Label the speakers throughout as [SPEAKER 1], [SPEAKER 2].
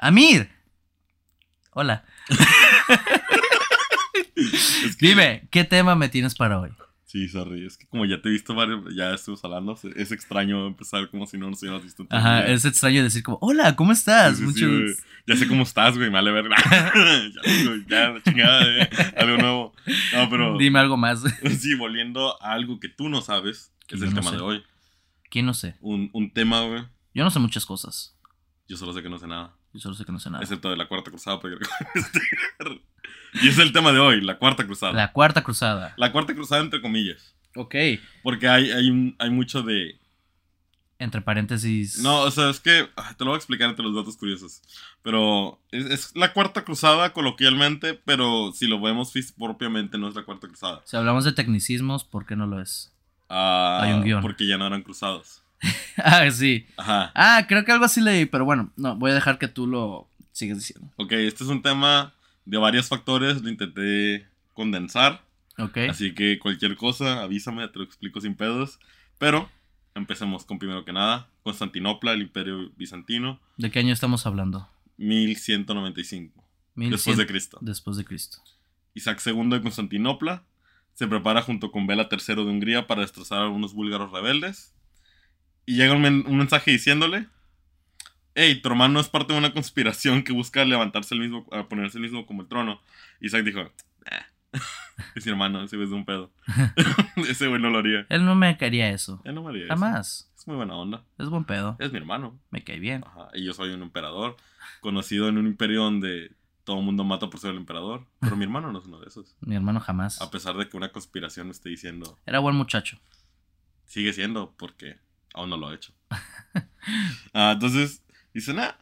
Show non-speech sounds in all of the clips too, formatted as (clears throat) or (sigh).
[SPEAKER 1] Amir. Hola. (laughs) Dime, ¿qué tema me tienes para hoy?
[SPEAKER 2] Sí, sorry. Es que como ya te he visto varios, ya estuvimos hablando, es extraño empezar como si no nos hubiéramos visto.
[SPEAKER 1] Ajá, es extraño decir como, hola, ¿cómo estás?
[SPEAKER 2] Sí, sí, sí, ya sé cómo estás, güey, vale ver. (laughs) (laughs) ya, ya, chingada, eh, algo nuevo. No, pero.
[SPEAKER 1] Dime algo más.
[SPEAKER 2] sí, volviendo a algo que tú no sabes, que es el tema de hoy.
[SPEAKER 1] ¿Quién no sé?
[SPEAKER 2] Un, un tema, güey.
[SPEAKER 1] Yo no sé muchas cosas.
[SPEAKER 2] Yo solo sé que no sé nada.
[SPEAKER 1] Yo solo sé que no sé nada.
[SPEAKER 2] Excepto de la cuarta cruzada, porque (laughs) Y es el tema de hoy, la cuarta cruzada.
[SPEAKER 1] La cuarta cruzada.
[SPEAKER 2] La cuarta cruzada, entre comillas.
[SPEAKER 1] Ok.
[SPEAKER 2] Porque hay, hay, hay mucho de.
[SPEAKER 1] Entre paréntesis.
[SPEAKER 2] No, o sea, es que. Te lo voy a explicar entre los datos curiosos. Pero es, la cuarta cruzada coloquialmente, pero si lo vemos propiamente, no es la cuarta cruzada.
[SPEAKER 1] Si hablamos de tecnicismos, ¿por qué no lo es?
[SPEAKER 2] Ah, hay un guion. Porque ya no eran cruzados. (laughs)
[SPEAKER 1] ah, sí.
[SPEAKER 2] Ajá.
[SPEAKER 1] Ah, creo que algo así leí, pero bueno, no, voy a dejar que tú lo sigas diciendo.
[SPEAKER 2] Ok, este es un tema de varios factores, lo intenté condensar.
[SPEAKER 1] Ok.
[SPEAKER 2] Así que cualquier cosa, avísame, te lo explico sin pedos. Pero empecemos con primero que nada, Constantinopla, el imperio bizantino.
[SPEAKER 1] ¿De qué año estamos hablando?
[SPEAKER 2] 1195. después de Cristo.
[SPEAKER 1] Después de Cristo.
[SPEAKER 2] Isaac II de Constantinopla se prepara junto con Bela III de Hungría para destrozar a algunos búlgaros rebeldes. Y llega un, mensaje diciéndole: Hey, tu hermano es parte de una conspiración que busca levantarse el mismo, a ponerse el mismo como el trono. Isaac dijo: eh. Es mi hermano, ese güey es un pedo. (laughs) ese güey no lo haría.
[SPEAKER 1] Él no me quería eso.
[SPEAKER 2] Él no me haría
[SPEAKER 1] Jamás.
[SPEAKER 2] Es muy buena onda.
[SPEAKER 1] Es buen pedo.
[SPEAKER 2] Es mi hermano.
[SPEAKER 1] Me cae bien.
[SPEAKER 2] Ajá. Y yo soy un emperador, conocido en un imperio donde todo el mundo mata por ser el emperador. Pero mi (laughs) hermano no es uno de esos.
[SPEAKER 1] Mi hermano jamás.
[SPEAKER 2] A pesar de que una conspiración me esté diciendo.
[SPEAKER 1] Era buen muchacho.
[SPEAKER 2] Sigue siendo, porque Aún no lo ha hecho. (laughs) Ah, entonces, dice, nada.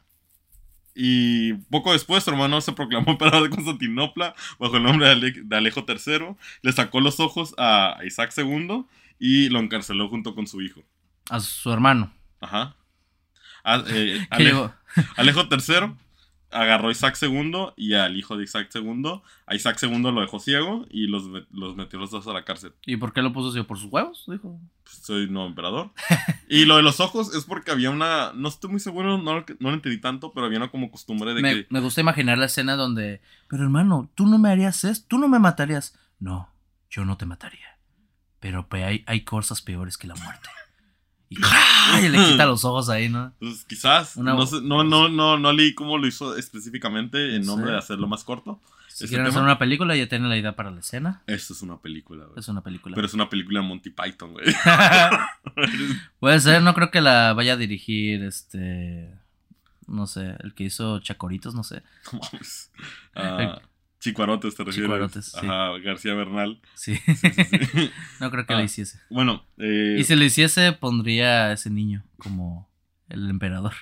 [SPEAKER 2] Y poco después su hermano se proclamó (laughs) emperador de Constantinopla bajo el nombre de, Alejo III. Le sacó los ojos a Isaac II y lo encarceló junto con su hijo.
[SPEAKER 1] A su hermano.
[SPEAKER 2] Ajá. Eh, (laughs) Alejo, Alejo III agarró a Isaac II y al hijo de Isaac II. A Isaac II lo dejó ciego y los, los metió los dos a la cárcel.
[SPEAKER 1] ¿Y por qué lo puso ciego? ¿Por sus huevos? Dijo.
[SPEAKER 2] Pues, soy nuevo emperador. Y lo de los ojos es porque había una. No estoy muy seguro, no, no lo entendí tanto, pero había una como costumbre de
[SPEAKER 1] me,
[SPEAKER 2] que.
[SPEAKER 1] Me gusta imaginar la escena donde. Pero hermano, tú no me harías esto, tú no me matarías. No, yo no te mataría. Pero hay, hay cosas peores que la muerte. Y, (laughs) le quita los ojos ahí, ¿no?
[SPEAKER 2] Pues quizás. no, no, no, no, no leí cómo lo hizo específicamente en nombre de hacerlo más corto.
[SPEAKER 1] Si quieren hacer una película, ya tienen la idea para la escena.
[SPEAKER 2] Esto es una película, güey.
[SPEAKER 1] Es una película.
[SPEAKER 2] Pero es una película de Monty Python, güey. (laughs) (laughs)
[SPEAKER 1] Puede ser, no creo que la vaya a dirigir este. No sé, el que hizo Chacoritos, no sé. (laughs)
[SPEAKER 2] Ah, Chicuarotes, te refieres.
[SPEAKER 1] Chicuarotes,
[SPEAKER 2] Ajá, García Bernal.
[SPEAKER 1] Sí. no creo que ah, hiciese.
[SPEAKER 2] Bueno. Eh...
[SPEAKER 1] Y si lo hiciese, pondría a ese niño como el emperador.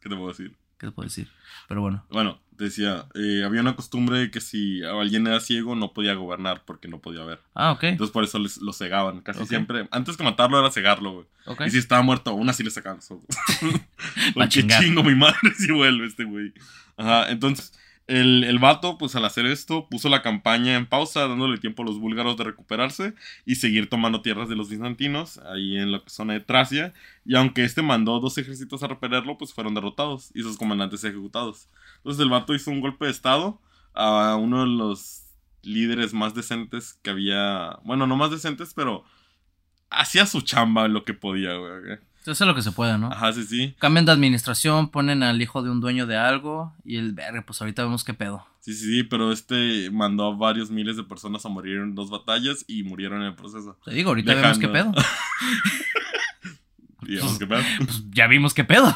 [SPEAKER 2] ¿Qué te puedo decir?
[SPEAKER 1] ¿Qué te puedo decir? Pero bueno.
[SPEAKER 2] Bueno, decía, eh, había una costumbre de que si alguien era ciego no podía gobernar porque no podía ver.
[SPEAKER 1] Ah, ok.
[SPEAKER 2] Entonces por eso lo cegaban, casi siempre. Antes que matarlo era cegarlo, güey. Y si estaba muerto, aún así le sacaban. (laughs) (laughs) Qué chingo mi madre (laughs) si vuelve este güey. Ajá, entonces el, el, vato, pues al hacer esto, puso la campaña en pausa, dándole tiempo a los búlgaros de recuperarse y seguir tomando tierras de los bizantinos, ahí en la zona de Tracia. Y aunque este mandó dos ejércitos a repelerlo, pues fueron derrotados y sus comandantes ejecutados. Entonces el vato hizo un golpe de estado a uno de los líderes más decentes que había. Bueno, no más decentes, pero hacía su chamba lo que podía, güey.
[SPEAKER 1] Eso es lo que se puede, ¿no?
[SPEAKER 2] Ajá, sí, sí.
[SPEAKER 1] Cambian de administración, ponen al hijo de un dueño de algo y el verga, pues ahorita vemos qué pedo.
[SPEAKER 2] Sí, sí, sí, pero este mandó a varios miles de personas a morir en dos batallas y murieron en el proceso.
[SPEAKER 1] Te digo, ahorita vemos qué pedo. (laughs)
[SPEAKER 2] ¿Y qué pedo?
[SPEAKER 1] Pues ya vimos qué pedo.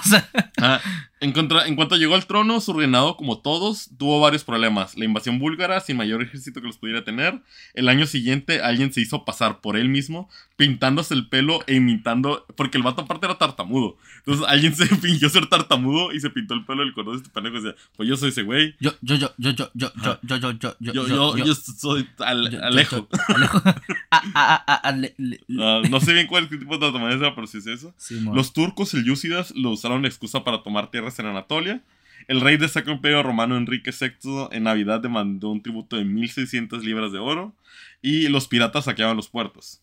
[SPEAKER 2] ah, en, cuanto llegó al trono, su reinado, como todos, tuvo varios problemas. La invasión búlgara, sin mayor ejército que los pudiera tener. El año siguiente, alguien se hizo pasar por él mismo, pintándose el pelo e imitando. Porque el vato, aparte, era tartamudo. Entonces, alguien se (laughs) fingió ser tartamudo y se pintó el pelo del cordón de este pendejo y decía: Pues yo soy ese güey.
[SPEAKER 1] Yo, yo, yo, yo, yo, yo, yo, yo, yo, yo,
[SPEAKER 2] yo, yo, yo, soy Alejo. No sé bien cuál tipo de tartamudez era, pero si es eso. los turcos, el Yúcidas, lo usaron de excusa para tomar tierras en Anatolia. El rey del Sacro Imperio Romano Enrique VI en Navidad demandó un tributo de 1600 libras de oro y los piratas saqueaban los puertos.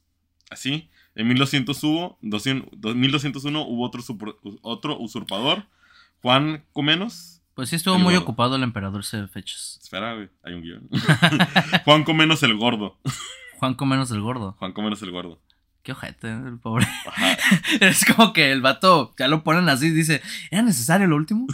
[SPEAKER 2] Así, en 1200 hubo, 1201 hubo otro, otro usurpador Juan Comenos.
[SPEAKER 1] Pues sí, estuvo muy ocupado el emperador ese fechas.
[SPEAKER 2] Espera, güey, hay un guion. (laughs) Juan Comenos el gordo.
[SPEAKER 1] Juan Comenos el gordo.
[SPEAKER 2] Juan Comenos el gordo.
[SPEAKER 1] Qué ojete, el pobre. (laughs) es como que el vato ya lo ponen así y dice, ¿era necesario lo último?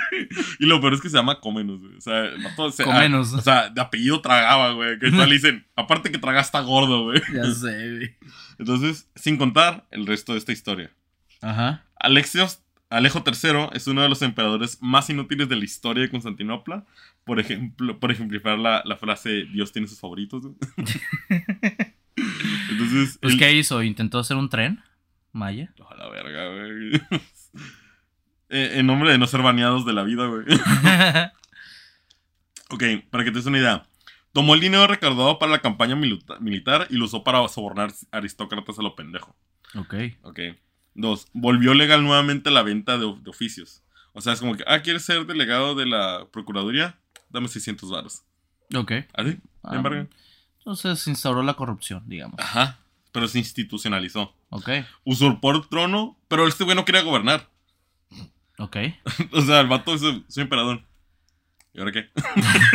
[SPEAKER 1] (laughs)
[SPEAKER 2] y lo peor es que se llama Comenos, güey. O sea, el vato se, Comenos. o sea, de apellido tragaba, güey. Que tal dicen, (laughs) aparte que traga está gordo, güey.
[SPEAKER 1] Ya sé, güey.
[SPEAKER 2] Entonces, sin contar el resto de esta historia. Ajá. Alexios Alejo III es uno de los emperadores más inútiles de la historia de Constantinopla. Por ejemplo, por ejemplificar la, la frase Dios tiene sus favoritos.
[SPEAKER 1] Entonces. Pues, ¿qué hizo? ¿Intentó hacer un tren? Maya.
[SPEAKER 2] A la verga, güey. (laughs) Eh, en nombre de no ser baneados de la vida, güey. (laughs) ok, para que te des una idea. Tomó el dinero recaudado para la campaña militar y lo usó para sobornar aristócratas a lo pendejo.
[SPEAKER 1] Ok.
[SPEAKER 2] Ok. Dos, volvió legal nuevamente la venta de, oficios. O sea, es como que, ah, ¿quieres ser delegado de la Procuraduría? Dame 600 varos.
[SPEAKER 1] Ok.
[SPEAKER 2] ¿Así?
[SPEAKER 1] Ah, entonces se instauró la corrupción, digamos.
[SPEAKER 2] Ajá. Pero se institucionalizó.
[SPEAKER 1] Ok.
[SPEAKER 2] Usurpó el trono, pero este güey no quería gobernar.
[SPEAKER 1] Ok. (laughs)
[SPEAKER 2] o sea, el vato es, soy emperador. ¿Y ahora qué?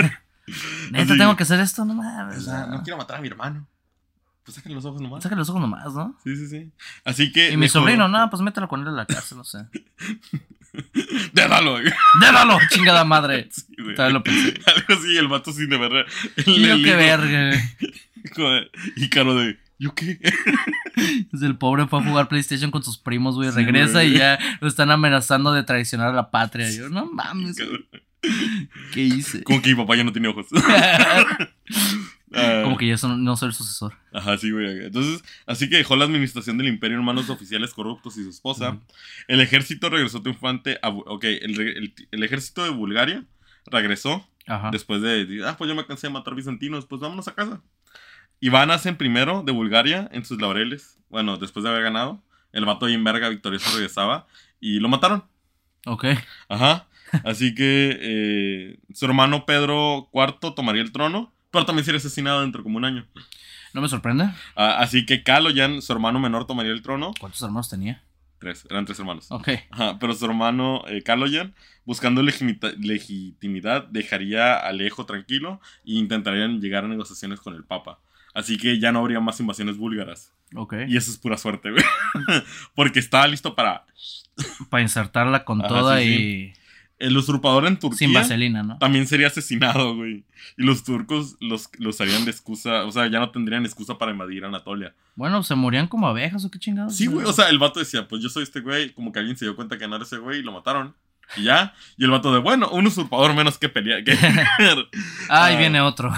[SPEAKER 2] (laughs)
[SPEAKER 1] ¿Neta tengo que hacer esto? No mames.
[SPEAKER 2] O sea, no quiero matar a mi hermano. Pues sáquenle los ojos nomás.
[SPEAKER 1] Sáquenle los ojos nomás, ¿no?
[SPEAKER 2] Sí, sí, sí. Así que.
[SPEAKER 1] Y mi sobrino, no, pues mételo con él en la casa, no sé. (laughs)
[SPEAKER 2] Dédalo, güey.
[SPEAKER 1] Dédalo, chingada madre. Sí. Tal lo pensé.
[SPEAKER 2] Algo así, el vato sin de verdad.
[SPEAKER 1] Y yo qué verga,
[SPEAKER 2] Y caro de. ¿Yo qué? (laughs)
[SPEAKER 1] el pobre fue a jugar PlayStation con sus primos, güey. regresa y ya lo están amenazando de traicionar a la patria. Yo, no mames. ¿Qué hice?
[SPEAKER 2] Como que mi papá ya no tiene ojos. (laughs)
[SPEAKER 1] Ah. Como que ya no soy el sucesor.
[SPEAKER 2] Ajá, sí, güey. Entonces, así que dejó la administración del imperio en manos de oficiales corruptos y su esposa. El ejército regresó triunfante a... Ok, el, ejército de Bulgaria regresó. Después de... Ah, pues yo me cansé de matar bizantinos. Pues vámonos a casa. Iván hacen primero de Bulgaria en sus laureles. Bueno, después de haber ganado. El vato en verga victorioso regresaba. Y lo mataron.
[SPEAKER 1] Ok.
[SPEAKER 2] Ajá. Así que eh, su hermano Pedro IV tomaría el trono. Pero también sería asesinado dentro de como un año.
[SPEAKER 1] No me sorprende.
[SPEAKER 2] Ah, así que Kaloyan, su hermano menor, tomaría el trono.
[SPEAKER 1] ¿Cuántos hermanos tenía?
[SPEAKER 2] Tres, eran tres hermanos.
[SPEAKER 1] Ok.
[SPEAKER 2] pero su hermano eh, Kaloyan, buscando legitimidad, dejaría a Alejo tranquilo e intentarían llegar a negociaciones con el Papa. Así que ya no habría más invasiones búlgaras.
[SPEAKER 1] Ok.
[SPEAKER 2] Y eso es pura suerte, güey. (laughs) Porque estaba listo para.
[SPEAKER 1] Para insertarla con toda y
[SPEAKER 2] el usurpador en Turquía.
[SPEAKER 1] Sin vaselina, ¿no?
[SPEAKER 2] También sería asesinado, güey. Y los turcos los, los harían de excusa. O sea, ya no tendrían excusa para invadir Anatolia.
[SPEAKER 1] Bueno, se morían como abejas o qué chingados.
[SPEAKER 2] Sí, güey. O sea, el vato decía, pues yo soy este güey. Como que alguien se dio cuenta que no era ese güey y lo mataron. Y ya. Y el vato de, bueno, un usurpador menos que pelear. (laughs) (laughs)
[SPEAKER 1] Ahí viene otro.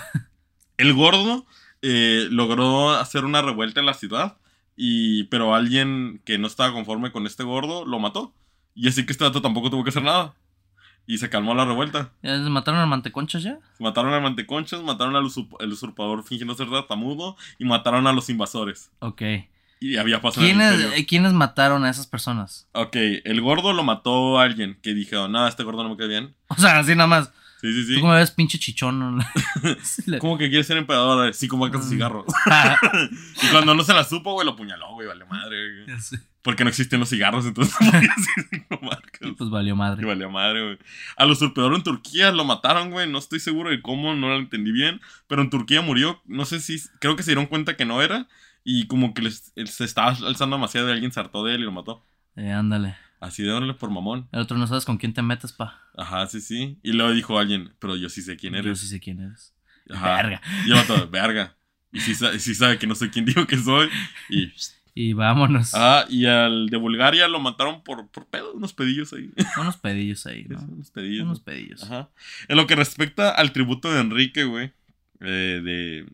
[SPEAKER 2] El gordo eh, logró hacer una revuelta en la ciudad. Y, pero alguien que no estaba conforme con este gordo lo mató. Y así que este vato tampoco tuvo que hacer nada. Y se calmó la revuelta.
[SPEAKER 1] ¿Mataron al manteconchas ya?
[SPEAKER 2] Mataron al manteconchas, mataron al usurpador fingiendo ser tamudo y mataron a los invasores.
[SPEAKER 1] Ok.
[SPEAKER 2] Y había pasado
[SPEAKER 1] ¿Quiénes, eh, ¿Quiénes mataron a esas personas?
[SPEAKER 2] Ok, el gordo lo mató a alguien que dijo, nada, este gordo no me cae bien.
[SPEAKER 1] O sea, así nada más.
[SPEAKER 2] Sí, sí, sí.
[SPEAKER 1] ¿Tú cómo ves pinche chichón? (laughs)
[SPEAKER 2] ¿Cómo que quiere ser emperador? Sí, como su cigarro. (laughs) y cuando no se la supo, güey, lo puñaló, güey, vale madre. Güey. Porque no existen los cigarros, entonces (laughs)
[SPEAKER 1] pues valió madre.
[SPEAKER 2] Y valió madre, güey. A los usurpador en Turquía lo mataron, güey. No estoy seguro de cómo, no lo entendí bien. Pero en Turquía murió. No sé si. Creo que se dieron cuenta que no era. Y como que les, se estaba alzando demasiado de alguien, se hartó de él y lo mató.
[SPEAKER 1] Eh, ándale.
[SPEAKER 2] Así de órale por mamón.
[SPEAKER 1] El otro no sabes con quién te metes, pa.
[SPEAKER 2] Ajá, sí, sí. Y luego dijo alguien, pero yo sí sé quién eres.
[SPEAKER 1] Yo sí sé quién eres.
[SPEAKER 2] Ajá. Verga. Y yo mato, verga. Y sí, sí, sabe que no sé quién (laughs) dijo que soy. Y.
[SPEAKER 1] Y vámonos.
[SPEAKER 2] Ah, y al de Bulgaria lo mataron por, por pedo, unos pedillos ahí. (laughs)
[SPEAKER 1] Unos pedillos ahí, ¿no?
[SPEAKER 2] unos pedillos.
[SPEAKER 1] Unos pedillos.
[SPEAKER 2] Ajá. En lo que respecta al tributo de Enrique, güey, eh, de,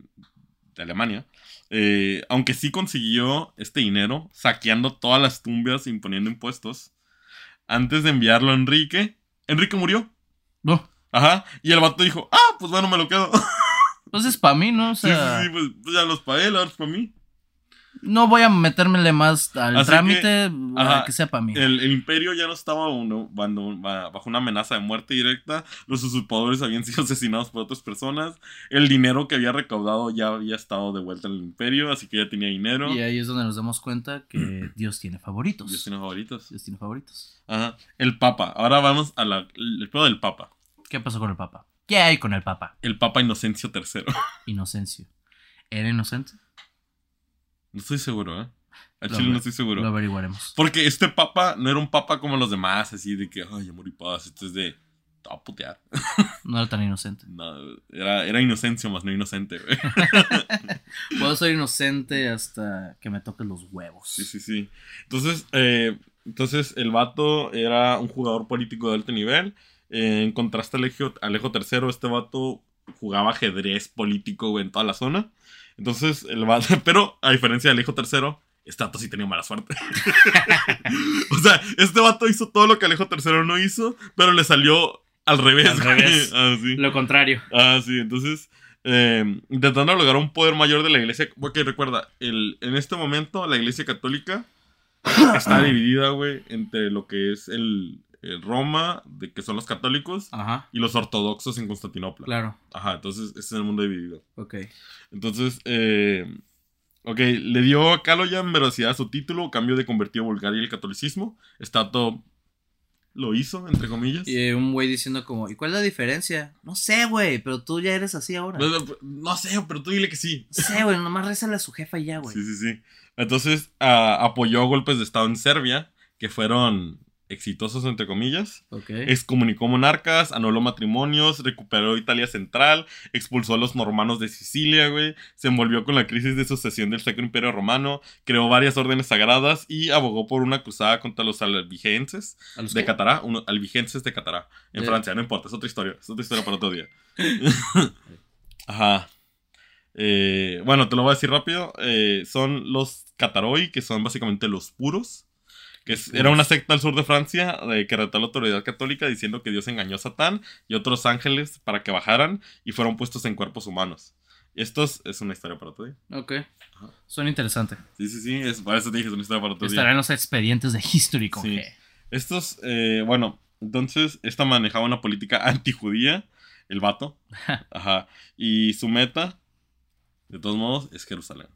[SPEAKER 2] de Alemania, eh, aunque sí consiguió este dinero saqueando todas las tumbas e imponiendo impuestos, antes de enviarlo a Enrique, Enrique murió.
[SPEAKER 1] No.
[SPEAKER 2] Ajá. Y el vato dijo, ah, pues bueno, me lo quedo. (laughs)
[SPEAKER 1] Pues es para mí, ¿no? O
[SPEAKER 2] sea... Sí, sí, sí, pues, pues ya los pagué, ahora es para mí.
[SPEAKER 1] No voy a metérmele más al trámite que, que sea para mí.
[SPEAKER 2] El, imperio ya no estaba uno, bajo una amenaza de muerte directa. Los usurpadores habían (laughs) sido asesinados por otras personas. El dinero que había recaudado ya había estado de vuelta en el imperio, así que ya tenía dinero.
[SPEAKER 1] Y ahí es donde nos damos cuenta que (clears throat) Dios tiene favoritos.
[SPEAKER 2] Dios tiene favoritos.
[SPEAKER 1] Dios tiene favoritos.
[SPEAKER 2] Ajá. El Papa. Ahora vamos al pedo del Papa.
[SPEAKER 1] ¿Qué pasó con el Papa? ¿Qué hay con el Papa?
[SPEAKER 2] El Papa Inocencio III. (laughs)
[SPEAKER 1] Inocencio. ¿Era inocente?
[SPEAKER 2] No estoy seguro, ¿eh? A Chile no estoy seguro.
[SPEAKER 1] Lo averiguaremos.
[SPEAKER 2] Porque este papa no era un papa como los demás, así de que, ay, amor y paz. Esto es de. Te a putear. (laughs)
[SPEAKER 1] No era tan inocente.
[SPEAKER 2] No, era, era inocencio más no inocente, güey. (laughs)
[SPEAKER 1] Puedo ser inocente hasta que me toquen los huevos.
[SPEAKER 2] Sí, sí, sí. Entonces, eh, entonces el vato era un jugador político de alto nivel. Eh, en contraste a Alejo, Alejo III, este vato jugaba ajedrez político, güey, en toda la zona. Entonces, el (laughs) pero a diferencia del hijo tercero, este vato sí tenía mala suerte. (laughs) o sea, este vato hizo todo lo que Alejo III no hizo, pero le salió al revés. Al revés. (laughs)
[SPEAKER 1] Ah, lo contrario.
[SPEAKER 2] Ah, sí, entonces, eh, intentando lograr un poder mayor de la iglesia. Porque recuerda, el, en este momento la iglesia católica está (coughs) dividida, güey, entre lo que es el, eh, Roma, de que son los católicos, y los ortodoxos en Constantinopla. Claro. Ajá, entonces ese es el mundo dividido. Ok. Entonces, eh, ok, le dio a Kaloyan veracidad a su título, cambio de convertir a Bulgaria al catolicismo. todo lo hizo, entre comillas.
[SPEAKER 1] Y un güey diciendo como, ¿y cuál es la diferencia? No sé, güey, pero tú ya eres así ahora.
[SPEAKER 2] No, sé, pero tú dile que sí.
[SPEAKER 1] No sé, güey, nomás rézale a su jefa y ya, güey.
[SPEAKER 2] Sí, sí, sí. Entonces apoyó golpes de Estado en Serbia, que fueron exitosos, entre comillas. Excomunicó monarcas, anuló matrimonios, recuperó Italia Central, expulsó a los normanos de Sicilia, güey. Se envolvió con la crisis de sucesión del Sacro Imperio Romano, creó varias órdenes sagradas y abogó por una cruzada contra los albigenses de Catará, albigenses de Catará, en Francia, no importa, es otra historia, es otra historia para otro día. (laughs) (laughs) Ajá. Eh, bueno, te lo voy a decir rápido. Eh, son los Cataroi, que son básicamente los puros que era una secta al sur de Francia que retó a la autoridad católica diciendo que Dios engañó a Satán y otros ángeles para que bajaran y fueron puestos en cuerpos humanos. Esto es una historia para todo.
[SPEAKER 1] Ok. Suena interesante.
[SPEAKER 2] Sí, sí, sí. Es, para eso te dije, es una historia para todo.
[SPEAKER 1] Estará en los expedientes de History con sí.
[SPEAKER 2] Estos, eh, bueno, entonces, esta manejaba una política antijudía, el vato. (laughs) Ajá. Y su meta, de todos modos, es Jerusalén.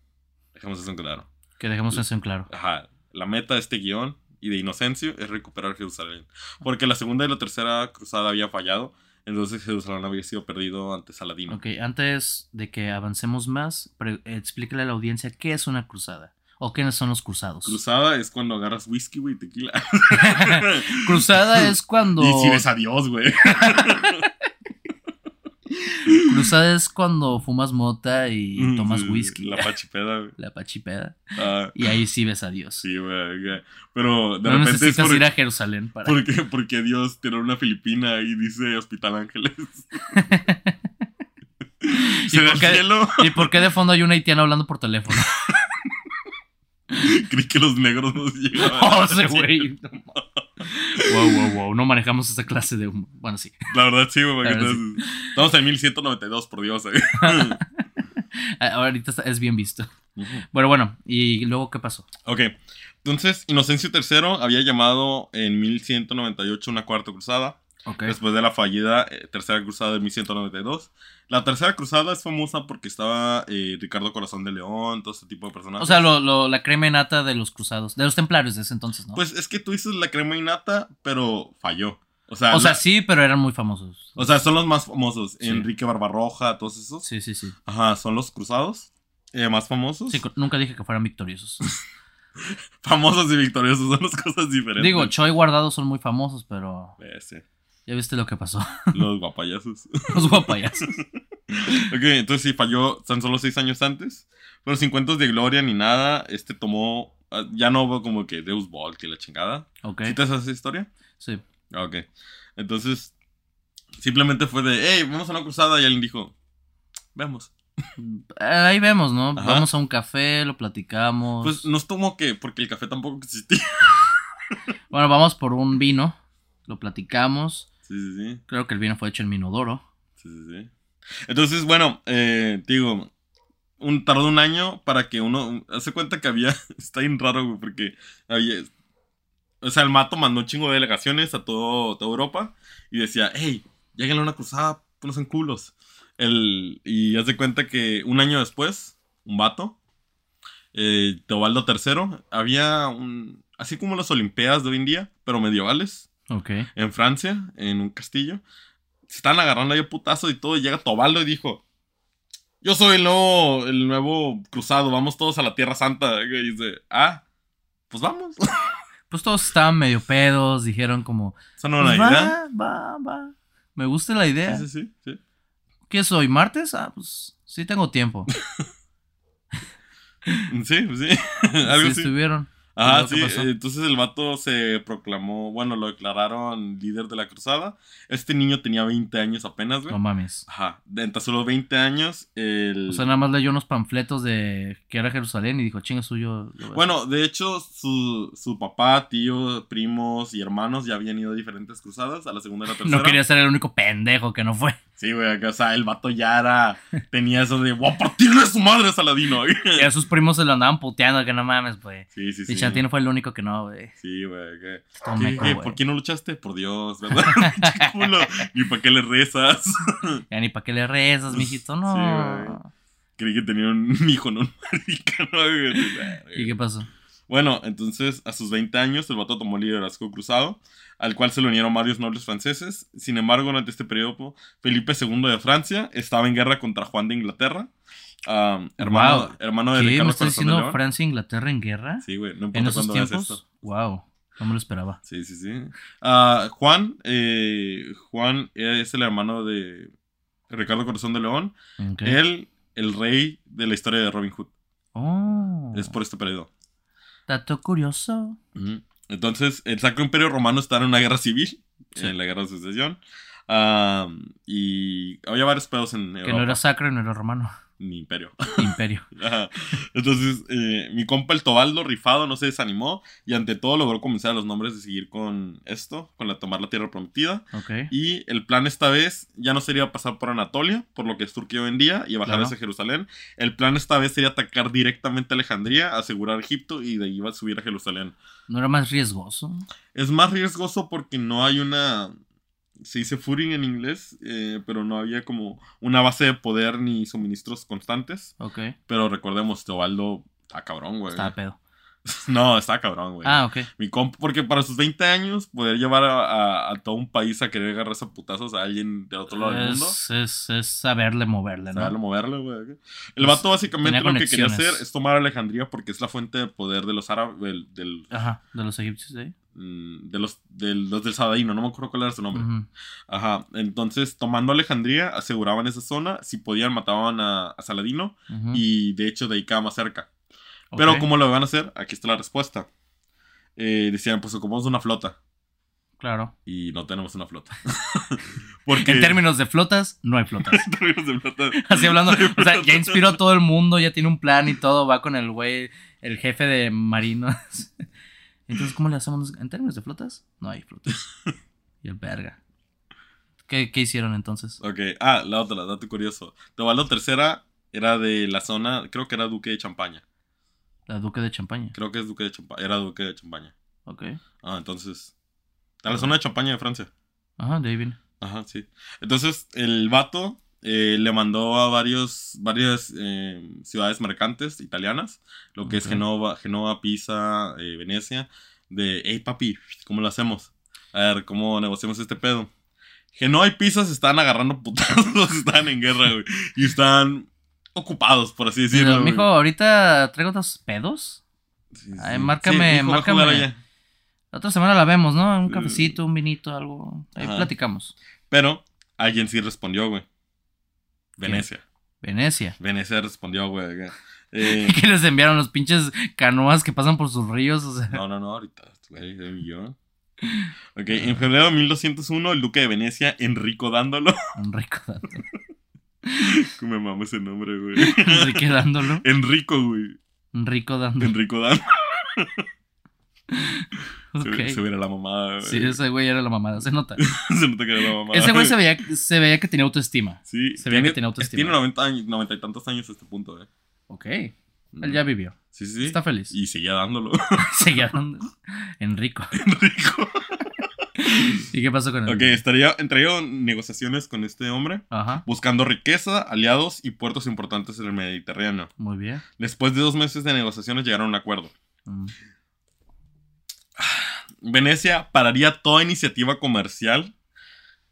[SPEAKER 2] Dejemos eso en claro.
[SPEAKER 1] Que dejemos eso en claro.
[SPEAKER 2] Ajá. La meta de este guion y de Inocencio es recuperar Jerusalén. Porque la segunda y la tercera cruzada había fallado. Entonces Jerusalén había sido perdido ante Saladino.
[SPEAKER 1] Ok, antes de que avancemos más, explícale a la audiencia qué es una cruzada. ¿O quiénes son los cruzados?
[SPEAKER 2] Cruzada es cuando agarras whisky, güey, tequila. (laughs)
[SPEAKER 1] cruzada es cuando.
[SPEAKER 2] Y si ves a Dios, güey. (laughs)
[SPEAKER 1] Cruzada es cuando fumas mota y tomas whisky.
[SPEAKER 2] La pachipeda,
[SPEAKER 1] güey. La pachipeda. Ah. Y ahí sí ves a Dios.
[SPEAKER 2] Sí, güey. Pero
[SPEAKER 1] de no repente necesitas es ir a Jerusalén para.
[SPEAKER 2] Porque, porque Dios tiene una Filipina y dice Hospital Ángeles. (laughs)
[SPEAKER 1] ¿Y, por qué, ¿Y por qué de fondo hay una haitiana hablando por teléfono? (laughs)
[SPEAKER 2] Creí que los negros nos llegaban.
[SPEAKER 1] Oh, ese güey. Wow, wow, wow. No manejamos esa clase de. Bueno, sí.
[SPEAKER 2] La verdad, sí, güey. Estamos en 1192, por Dios. Eh. (laughs)
[SPEAKER 1] Ah, ahorita es bien visto. Bueno, bueno. ¿Y luego qué pasó?
[SPEAKER 2] Ok. Entonces, Inocencio III había llamado en 1198 una cuarta cruzada. Después de la fallida eh, Tercera Cruzada de 1192. La Tercera Cruzada es famosa porque estaba eh, Ricardo Corazón de León, todo ese tipo de personajes.
[SPEAKER 1] O sea, lo, la crema innata de los cruzados, de los templarios de ese entonces, ¿no?
[SPEAKER 2] Pues es que tú dices la crema innata, pero falló. O sea,
[SPEAKER 1] o sea sí, pero eran muy famosos.
[SPEAKER 2] O sea, son los más famosos. Enrique Barbarroja, todos esos.
[SPEAKER 1] Sí, sí, sí.
[SPEAKER 2] Ajá, son los cruzados eh, más famosos.
[SPEAKER 1] Sí, nunca dije que fueran victoriosos. (laughs)
[SPEAKER 2] famosos y victoriosos son dos cosas diferentes.
[SPEAKER 1] Digo, Choi y Guardado son muy famosos, pero... sí. Ya viste lo que pasó. (laughs)
[SPEAKER 2] Los guapayazos.
[SPEAKER 1] Los guapayazos. (laughs)
[SPEAKER 2] ok, entonces sí, falló tan solo seis años antes. Pero sin cuentos de gloria ni nada, este tomó. Ah, ya no hubo como que Deus Ball, que la chingada. Ok. ¿Sí te haces esa historia?
[SPEAKER 1] Sí.
[SPEAKER 2] Ok. Entonces, simplemente fue de, hey, vamos a una cruzada. Y alguien dijo, vemos.
[SPEAKER 1] Eh, ahí vemos, ¿no? Vamos a un café, lo platicamos.
[SPEAKER 2] Pues nos tomó que, porque el café tampoco existía.
[SPEAKER 1] bueno, vamos por un vino, lo platicamos.
[SPEAKER 2] Sí, sí, sí.
[SPEAKER 1] Creo que el vino fue hecho en Minodoro.
[SPEAKER 2] Sí, sí, sí. Entonces, bueno, eh, digo, un, tardó un año para que uno. Hace cuenta que había. (laughs) Está bien raro, güey, porque había. O sea, el mato mandó un chingo de delegaciones a todo, toda Europa y decía, hey, lleguen a una cruzada, en culos. El, y hace cuenta que un año después, un vato, eh, Teobaldo III, había un. Así como las Olimpiadas de hoy en día, pero medievales.
[SPEAKER 1] Ok.
[SPEAKER 2] En Francia, en un castillo. Se están agarrando ahí a putazo y todo. Y llega Tobaldo y dijo: Yo soy el nuevo, el nuevo cruzado, vamos todos a la Tierra Santa. Y dice: Ah, pues vamos. (laughs)
[SPEAKER 1] Pues todos estaban medio pedos, dijeron como.
[SPEAKER 2] ¿Esa no
[SPEAKER 1] pues idea? Va, va. Me gusta la idea.
[SPEAKER 2] Sí, sí, sí.
[SPEAKER 1] ¿Qué soy? ¿Martes? Ah, pues sí tengo tiempo. (laughs)
[SPEAKER 2] sí, pues sí. (laughs) Algo sí,
[SPEAKER 1] estuvieron.
[SPEAKER 2] Ah, sí, entonces el vato se proclamó, bueno, lo declararon líder de la cruzada. Este niño tenía 20 años apenas, güey.
[SPEAKER 1] No mames.
[SPEAKER 2] Ajá, de solo 20 años, el...
[SPEAKER 1] O sea, nada más leyó unos panfletos de que era Jerusalén y dijo, chinga suyo.
[SPEAKER 2] Bueno, de hecho, su, su papá, tío, primos y hermanos ya habían ido a diferentes cruzadas, a la segunda y la (laughs) tercera.
[SPEAKER 1] No quería ser el único pendejo que no fue.
[SPEAKER 2] Sí, güey, o sea, el vato ya era. Tenía eso de, voy a partirle a su madre a Saladino, güey. (laughs)
[SPEAKER 1] Y a sus primos se lo andaban puteando, que no mames, güey.
[SPEAKER 2] Sí, sí, sí.
[SPEAKER 1] Y Chantino fue el único que no, güey.
[SPEAKER 2] Sí, güey. ¿Qué? ¿Por qué no luchaste? Por Dios, ¿verdad? (laughs) culo. Ni para qué le rezas. (laughs)
[SPEAKER 1] ya ni para qué le rezas, mijito, no. Sí, güey.
[SPEAKER 2] Creí que tenía un hijo, no un güey.
[SPEAKER 1] ¿Y qué pasó?
[SPEAKER 2] Bueno, entonces a sus 20 años el vato tomó liderazgo cruzado, al cual se le unieron varios nobles franceses. Sin embargo, durante este periodo, Felipe II de Francia estaba en guerra contra Juan de Inglaterra. hermano, hermano de
[SPEAKER 1] ¿Qué? Ricardo ¿Me estás diciendo Francia e Inglaterra en guerra?
[SPEAKER 2] Sí, güey, no importa ¿En esos tiempos? esto.
[SPEAKER 1] Wow, no me lo esperaba.
[SPEAKER 2] Sí, sí, sí. Ah, Juan, eh, Juan es el hermano de Ricardo Corazón de León. Él, el rey de la historia de Robin Hood.
[SPEAKER 1] Oh.
[SPEAKER 2] Es por este periodo.
[SPEAKER 1] Dato curioso.
[SPEAKER 2] Entonces, el Sacro Imperio Romano está en una guerra civil, en la guerra de sucesión. y había varios pedos en
[SPEAKER 1] Europa. Que no era sacro y no era romano
[SPEAKER 2] mi imperio.
[SPEAKER 1] Imperio. (laughs)
[SPEAKER 2] Entonces, eh, mi compa el Tobaldo, rifado, no se desanimó y ante todo logró comenzar a los nombres de seguir con esto, con la tomar la tierra prometida. Y el plan esta vez ya no sería pasar por Anatolia, por lo que es Turquía hoy en día, y bajar hacia Jerusalén. El plan esta vez sería atacar directamente a Alejandría, asegurar Egipto y de ahí iba a subir a Jerusalén.
[SPEAKER 1] ¿No era más riesgoso?
[SPEAKER 2] Es más riesgoso porque no hay una se dice footing en inglés, eh, pero no había como una base de poder ni suministros constantes.
[SPEAKER 1] Ok.
[SPEAKER 2] Pero recordemos, Teobaldo está cabrón, güey.
[SPEAKER 1] Está pedo. (laughs)
[SPEAKER 2] no, está cabrón, güey.
[SPEAKER 1] Ah, ok.
[SPEAKER 2] Mi comp porque para sus 20 años, poder llevar a, todo un país a querer agarrar a putazos a alguien del otro lado del mundo.
[SPEAKER 1] Es, es saberle moverle, ¿no?
[SPEAKER 2] Saberle moverle, güey. El vato básicamente lo que quería hacer es tomar Alejandría porque es la fuente de poder de los árabes, del,
[SPEAKER 1] Ajá, de los egipcios, ¿eh?
[SPEAKER 2] de los, de los del Saladino, no me acuerdo cuál era su nombre. Ajá, entonces tomando Alejandría aseguraban esa zona, si podían mataban a, Saladino y de hecho de ahí quedaba más cerca. Pero ¿cómo lo van a hacer? Aquí está la respuesta. Eh, decían, pues ocupamos una flota.
[SPEAKER 1] Claro.
[SPEAKER 2] Y no tenemos una flota. (laughs)
[SPEAKER 1] Porque... En términos de flotas, no hay flotas. (laughs)
[SPEAKER 2] en términos de flotas. (laughs)
[SPEAKER 1] Así hablando, o sea, ya inspiró a todo el mundo, ya tiene un plan y todo, va con el güey, el jefe de marinos. Entonces, ¿cómo le hacemos en términos de flotas? No hay flotas. (laughs) y el verga. ¿Qué, hicieron entonces?
[SPEAKER 2] Ok, ah, la otra, dato curioso. Teobaldo tercera era de la zona, creo que era duque de Champaña.
[SPEAKER 1] ¿La duque de Champaña?
[SPEAKER 2] Creo que es duque de Champaña, era duque de Champaña.
[SPEAKER 1] Ok.
[SPEAKER 2] Ah, entonces... A la zona de Champaña de Francia.
[SPEAKER 1] Ajá, de ahí viene.
[SPEAKER 2] Ajá, sí. Entonces, el vato eh, le mandó a varios, varias eh, ciudades mercantes italianas, lo que es Genova, Genova Pisa, eh, Venecia, de, hey papi, ¿cómo lo hacemos? A ver, ¿cómo negociamos este pedo? Genova y Pisa se están agarrando putazos, (laughs) están en guerra, güey, y están ocupados, por así decirlo. Pero,
[SPEAKER 1] mijo, ahorita traigo dos pedos. Ay, márcame, márcame. La otra semana la vemos, ¿no? Un cafecito, un vinito, algo. Ahí platicamos.
[SPEAKER 2] Pero alguien sí respondió, güey. Venecia.
[SPEAKER 1] Venecia.
[SPEAKER 2] Venecia respondió, güey. (laughs)
[SPEAKER 1] Eh, ¿Qué les enviaron los pinches canoas que pasan por sus ríos? O sea.
[SPEAKER 2] No, no, no, ahorita, güey, yo. (laughs) Ok, en febrero de 1201, el duque de Venecia, Enrico Dándolo. (laughs)
[SPEAKER 1] Enrico Dándolo.
[SPEAKER 2] ¿Cómo me mamo ese nombre, güey?
[SPEAKER 1] Enrique Dándolo.
[SPEAKER 2] Enrico, güey.
[SPEAKER 1] Enrico Dándolo.
[SPEAKER 2] Enrico Dándolo. (laughs) Okay. Se, veía la mamada.
[SPEAKER 1] Sí, ese güey era la mamada, se nota. (laughs)
[SPEAKER 2] se nota que era la mamada.
[SPEAKER 1] Ese güey se veía, que tenía autoestima.
[SPEAKER 2] Sí.
[SPEAKER 1] Se veía que tenía autoestima.
[SPEAKER 2] Tiene 90 años, 90 y tantos años a este punto, eh.
[SPEAKER 1] Ok. Él ya vivió.
[SPEAKER 2] Sí, sí.
[SPEAKER 1] Está feliz.
[SPEAKER 2] Y seguía dándolo. (laughs)
[SPEAKER 1] seguía dándolo. Enrico.
[SPEAKER 2] Enrico.
[SPEAKER 1] ¿Y qué pasó con él?
[SPEAKER 2] Ok, estaría, entraría en negociaciones con este hombre,
[SPEAKER 1] Ajá.
[SPEAKER 2] buscando riqueza, aliados y puertos importantes en el Mediterráneo.
[SPEAKER 1] Muy bien.
[SPEAKER 2] Después de dos meses de negociaciones llegaron a un acuerdo.
[SPEAKER 1] Mm.
[SPEAKER 2] Venecia pararía toda iniciativa comercial,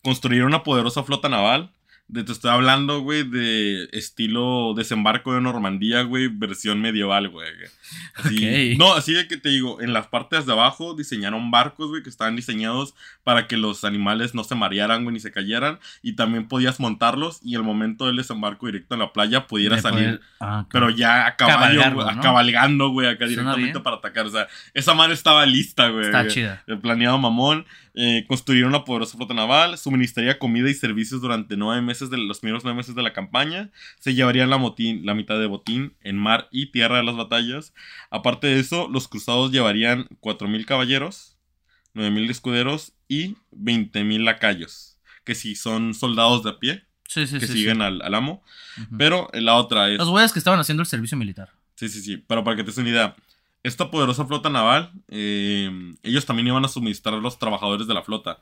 [SPEAKER 2] construiría una poderosa flota naval. De, te estoy hablando, güey, de estilo desembarco de Normandía, güey, versión medieval, güey. Así-. No, así de que te digo, en las partes de abajo diseñaron barcos, güey, que estaban diseñados para que los animales no se marearan, güey, ni se cayeran. Y también podías montarlos y el momento del desembarco directo en la playa pudiera
[SPEAKER 1] De
[SPEAKER 2] salir.
[SPEAKER 1] poder- Ah.
[SPEAKER 2] Pero ya a caballo, güey, a cabalgando, güey, acá directamente para atacar. O sea, esa madre estaba lista, güey.
[SPEAKER 1] Está chida.
[SPEAKER 2] El planeado mamón. Eh, construyeron una poderosa flota naval. Suministraría comida y servicios durante nueve meses de los primeros nueve meses de la campaña. Se llevarían la, motín, la mitad de botín en mar y tierra de las batallas. Aparte de eso, los cruzados llevarían 4.000 caballeros, 9.000 escuderos y 20.000 lacayos. Que si son soldados de a pie,
[SPEAKER 1] Sí, sí,
[SPEAKER 2] que
[SPEAKER 1] sí.
[SPEAKER 2] siguen. Al, al amo. Pero la otra es...
[SPEAKER 1] Los güeyes que estaban haciendo el servicio militar.
[SPEAKER 2] Sí, sí, sí. Pero para que te des una idea, esta poderosa flota naval, eh, ellos también iban a suministrar a los trabajadores de la flota.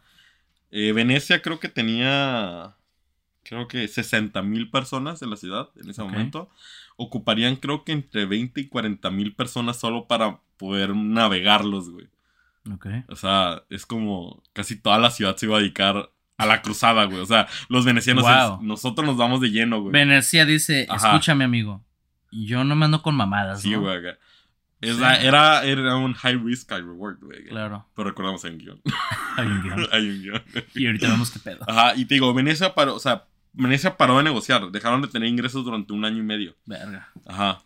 [SPEAKER 2] Eh, Venecia creo que tenía, creo que 60 mil personas en la ciudad en ese momento. Ocuparían creo que entre 20 y 40 mil personas solo para poder navegarlos, güey.
[SPEAKER 1] Ok.
[SPEAKER 2] O sea, es como casi toda la ciudad se iba a dedicar a la cruzada, güey. O sea, los venecianos,
[SPEAKER 1] Wow.
[SPEAKER 2] es- nosotros nos vamos de lleno, güey.
[SPEAKER 1] Venecia dice,
[SPEAKER 2] Ajá.
[SPEAKER 1] escúchame amigo, yo no me ando con mamadas,
[SPEAKER 2] Sí,
[SPEAKER 1] ¿no?
[SPEAKER 2] güey. Es
[SPEAKER 1] Sí.
[SPEAKER 2] la- era, era un high risk, high reward, güey.
[SPEAKER 1] Claro,
[SPEAKER 2] Pero recordamos hay un guion. (laughs)
[SPEAKER 1] hay un guion. (laughs)
[SPEAKER 2] hay un guion.
[SPEAKER 1] Y ahorita vemos qué pedo.
[SPEAKER 2] Ajá, y te digo, Venecia o sea, Venecia paró de negociar. Dejaron de tener ingresos durante un año y medio.
[SPEAKER 1] Verga.
[SPEAKER 2] Ajá.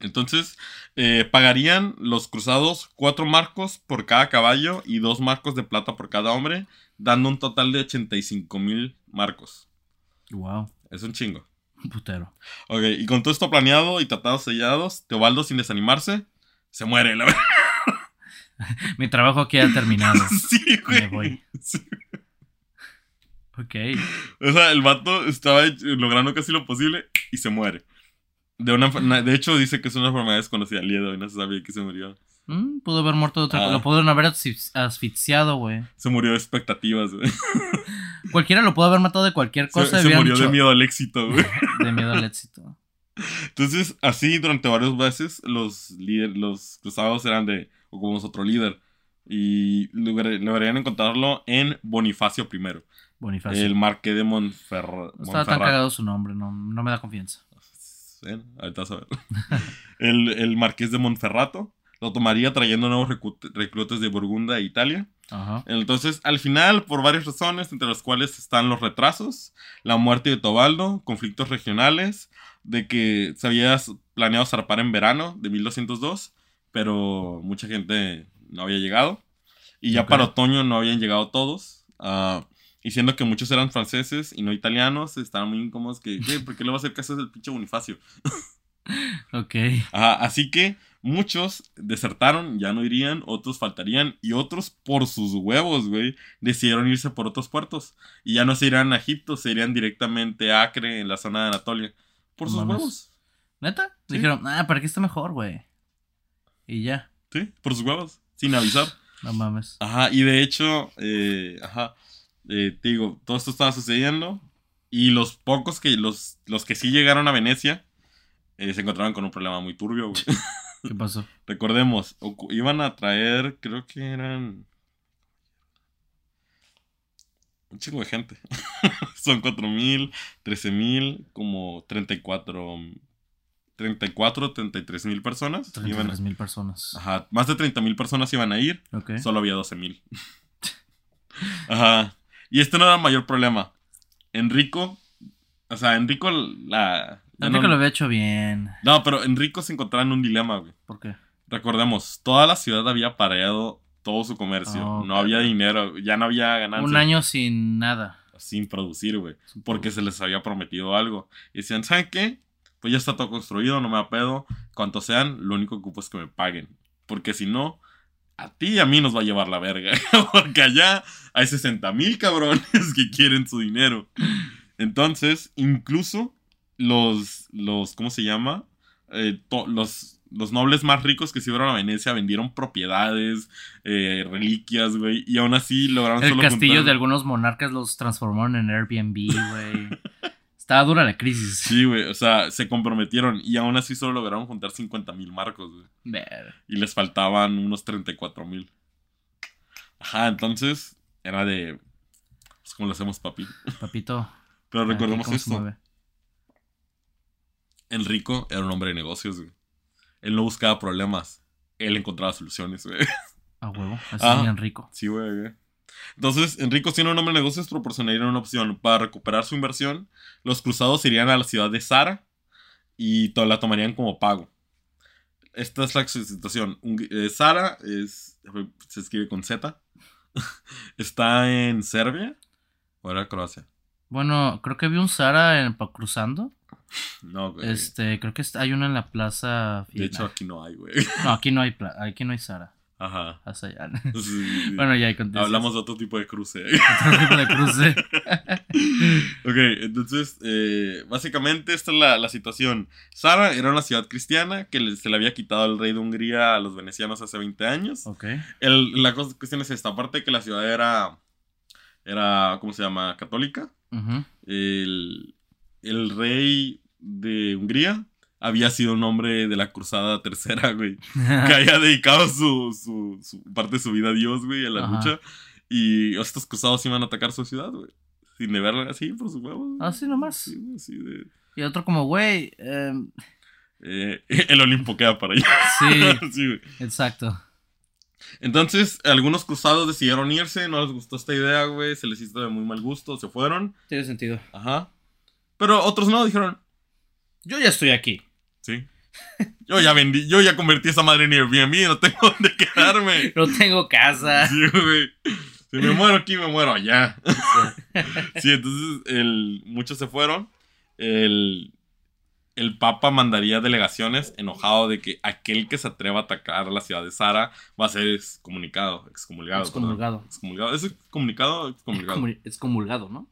[SPEAKER 2] Entonces, eh, pagarían los cruzados cuatro marcos por cada caballo y dos marcos de plata por cada hombre, dando un total de 85 mil marcos.
[SPEAKER 1] Wow,
[SPEAKER 2] Es un chingo.
[SPEAKER 1] un putero.
[SPEAKER 2] Ok, y con todo esto planeado y tratados sellados, Teobaldo, sin desanimarse, se muere, la verdad. (laughs)
[SPEAKER 1] Mi trabajo aquí ha terminado. (laughs)
[SPEAKER 2] Sí, güey.
[SPEAKER 1] Me voy.
[SPEAKER 2] Sí.
[SPEAKER 1] Ok.
[SPEAKER 2] O sea, el vato estaba logrando casi lo posible y se muere. De, una, de hecho, dice que es una enfermedad desconocida de hoy, no se sabía que se murió.
[SPEAKER 1] Mm, pudo haber muerto de otra
[SPEAKER 2] Ah.
[SPEAKER 1] cosa. Lo pudieron haber asfix- asfixiado, güey.
[SPEAKER 2] Se murió de expectativas, güey. (laughs)
[SPEAKER 1] Cualquiera lo pudo haber matado de cualquier
[SPEAKER 2] Se,
[SPEAKER 1] cosa.
[SPEAKER 2] se
[SPEAKER 1] hubieran
[SPEAKER 2] murió de miedo al éxito, güey. (laughs)
[SPEAKER 1] de miedo al éxito.
[SPEAKER 2] Entonces, así durante varios meses, los los cruzados eran de ocupamos otro líder. Y lograr- lograrían encontrarlo en Bonifacio I,
[SPEAKER 1] Bonifacio.
[SPEAKER 2] el marqués de Monfer-
[SPEAKER 1] Estaba tan cagado su nombre, no, no me da confianza.
[SPEAKER 2] Bueno, ahorita vas a ver. el, el marqués de Monferrato lo tomaría trayendo nuevos reclutas de Burgunda e Italia.
[SPEAKER 1] Ajá.
[SPEAKER 2] Entonces, al final, por varias razones, entre las cuales están los retrasos, la muerte de Tobaldo, conflictos regionales, de que se había planeado zarpar en verano de 1202, pero mucha gente no había llegado. Y ya
[SPEAKER 1] Ok.
[SPEAKER 2] para otoño no habían llegado todos. ah, y siendo que muchos eran franceses y no italianos, estaban muy incómodos que, ¿qué? ¿por qué le va a hacer caso al pinche Bonifacio? (laughs)
[SPEAKER 1] Ok.
[SPEAKER 2] Ajá, así que muchos desertaron, ya no irían, otros faltarían y otros por sus huevos, güey, decidieron irse por otros puertos. Y ya no se irán a Egipto, se irían directamente a Acre, en la zona de Anatolia. Por sus huevos.
[SPEAKER 1] ¿Neta?
[SPEAKER 2] Sí.
[SPEAKER 1] Dijeron, ah, para aquí está mejor, güey. Y ya.
[SPEAKER 2] Sí, por sus huevos, sin avisar.
[SPEAKER 1] No mames.
[SPEAKER 2] Ajá, y de hecho, eh, ajá, eh, te digo, todo esto estaba sucediendo y los pocos que, los, los que sí llegaron a Venecia, eh, se encontraban con un problema muy turbio, güey. (laughs)
[SPEAKER 1] ¿Qué pasó? (laughs)
[SPEAKER 2] Recordemos, iban a traer, creo que eran. Un chingo de gente. (laughs) Son 4.000, 13.000, como 34. 34, 33 mil personas. Iban,
[SPEAKER 1] 33 mil personas.
[SPEAKER 2] ajá, más de 30 mil personas iban a ir.
[SPEAKER 1] Ok.
[SPEAKER 2] Solo había 12 mil. Ajá. Y este no era el mayor problema. Enrico. O sea, Enrico la. no,
[SPEAKER 1] lo había hecho bien.
[SPEAKER 2] no, pero Enrico se encontraba en un dilema, güey.
[SPEAKER 1] ¿Por qué?
[SPEAKER 2] Recordemos, toda la ciudad había pareado todo su comercio.
[SPEAKER 1] Oh,
[SPEAKER 2] no había dinero, ya no había ganancias.
[SPEAKER 1] Un año sin nada.
[SPEAKER 2] Sin producir, güey. Porque se les había prometido algo. Y decían, ¿saben qué? Pues ya está todo construido, no me da pedo. Cuantos sean, lo único que ocupo es que me paguen. Porque si no, a ti y a mí nos va a llevar la verga. (laughs) Porque allá hay 60 mil cabrones que quieren su dinero. Entonces, incluso los, los, ¿cómo se llama? Eh, los, los nobles más ricos que se fueron a Venecia vendieron propiedades, eh, reliquias, güey, y aún así lograron
[SPEAKER 1] El castillo de algunos monarcas los transformaron en Airbnb, güey. (laughs) Estaba dura la crisis.
[SPEAKER 2] Sí, güey, o sea, se comprometieron y aún así solo lograron juntar 50 mil marcos, güey. Y les faltaban unos 34 mil. Ajá, entonces era de... Pues, ¿cómo lo hacemos, papi?
[SPEAKER 1] Papito. (laughs)
[SPEAKER 2] Pero recordemos esto. Enrico era un hombre de negocios, güey. Él no buscaba problemas. Él encontraba soluciones, güey.
[SPEAKER 1] A huevo. Así ah, Enrico.
[SPEAKER 2] Sí, güey. Entonces, Enrico, siendo un hombre de negocios, proporcionaría una opción. Para recuperar su inversión, los cruzados irían a la ciudad de Sara y la tomarían como pago. Esta es la situación. Eh, Sara es, se escribe con Z. (laughs) Está en Serbia o era Croacia.
[SPEAKER 1] Bueno, creo que vi un Sara en, cruzando. No, güey. Este, creo que hay una en la plaza.
[SPEAKER 2] De hecho, aquí no hay, güey.
[SPEAKER 1] No, aquí no hay, (laughs) aquí no hay Sara. Ajá. Hasta allá. Bueno, ya hay
[SPEAKER 2] Hablamos de otro tipo de cruce. (laughs) Otro tipo de cruce. (laughs) ok, entonces, eh, básicamente esta es la, situación. Sara era una ciudad cristiana que se le había quitado el rey de Hungría a los venecianos hace 20 años. Ok. El, la cuestión es esta, aparte que la ciudad era, era ¿cómo se llama? Católica. el, el rey de Hungría había sido un hombre de la cruzada tercera, güey. (laughs) que había dedicado su, su, parte de su vida a Dios, güey, a la lucha. Y estos cruzados iban a atacar su ciudad, güey. Sin verla así por su huevos.
[SPEAKER 1] Así nomás. Y otro como, güey. Em,
[SPEAKER 2] eh, (laughs) el Olimpo queda para allá.
[SPEAKER 1] Sí. (laughs) sí güey. Exacto.
[SPEAKER 2] Entonces, algunos cruzados decidieron irse, no les gustó esta idea, güey, se les hizo de muy mal gusto, se fueron.
[SPEAKER 1] Tiene sentido.
[SPEAKER 2] Ajá. Pero otros no, dijeron,
[SPEAKER 1] yo ya estoy aquí.
[SPEAKER 2] Yo ya vendí, yo ya convertí esa madre en Airbnb, no tengo (laughs) dónde quedarme.
[SPEAKER 1] No tengo casa.
[SPEAKER 2] Sí, güey. Si me muero aquí, me muero allá. (laughs) Sí, entonces el, muchos se fueron. El, el Papa mandaría delegaciones enojado de que aquel que se atreva a atacar la ciudad de Sara va a ser excomulgado. Excomulgado. Excomulgado. excomulgado. ¿Es excomulgado excomulgado?
[SPEAKER 1] Excomulgado, ¿no?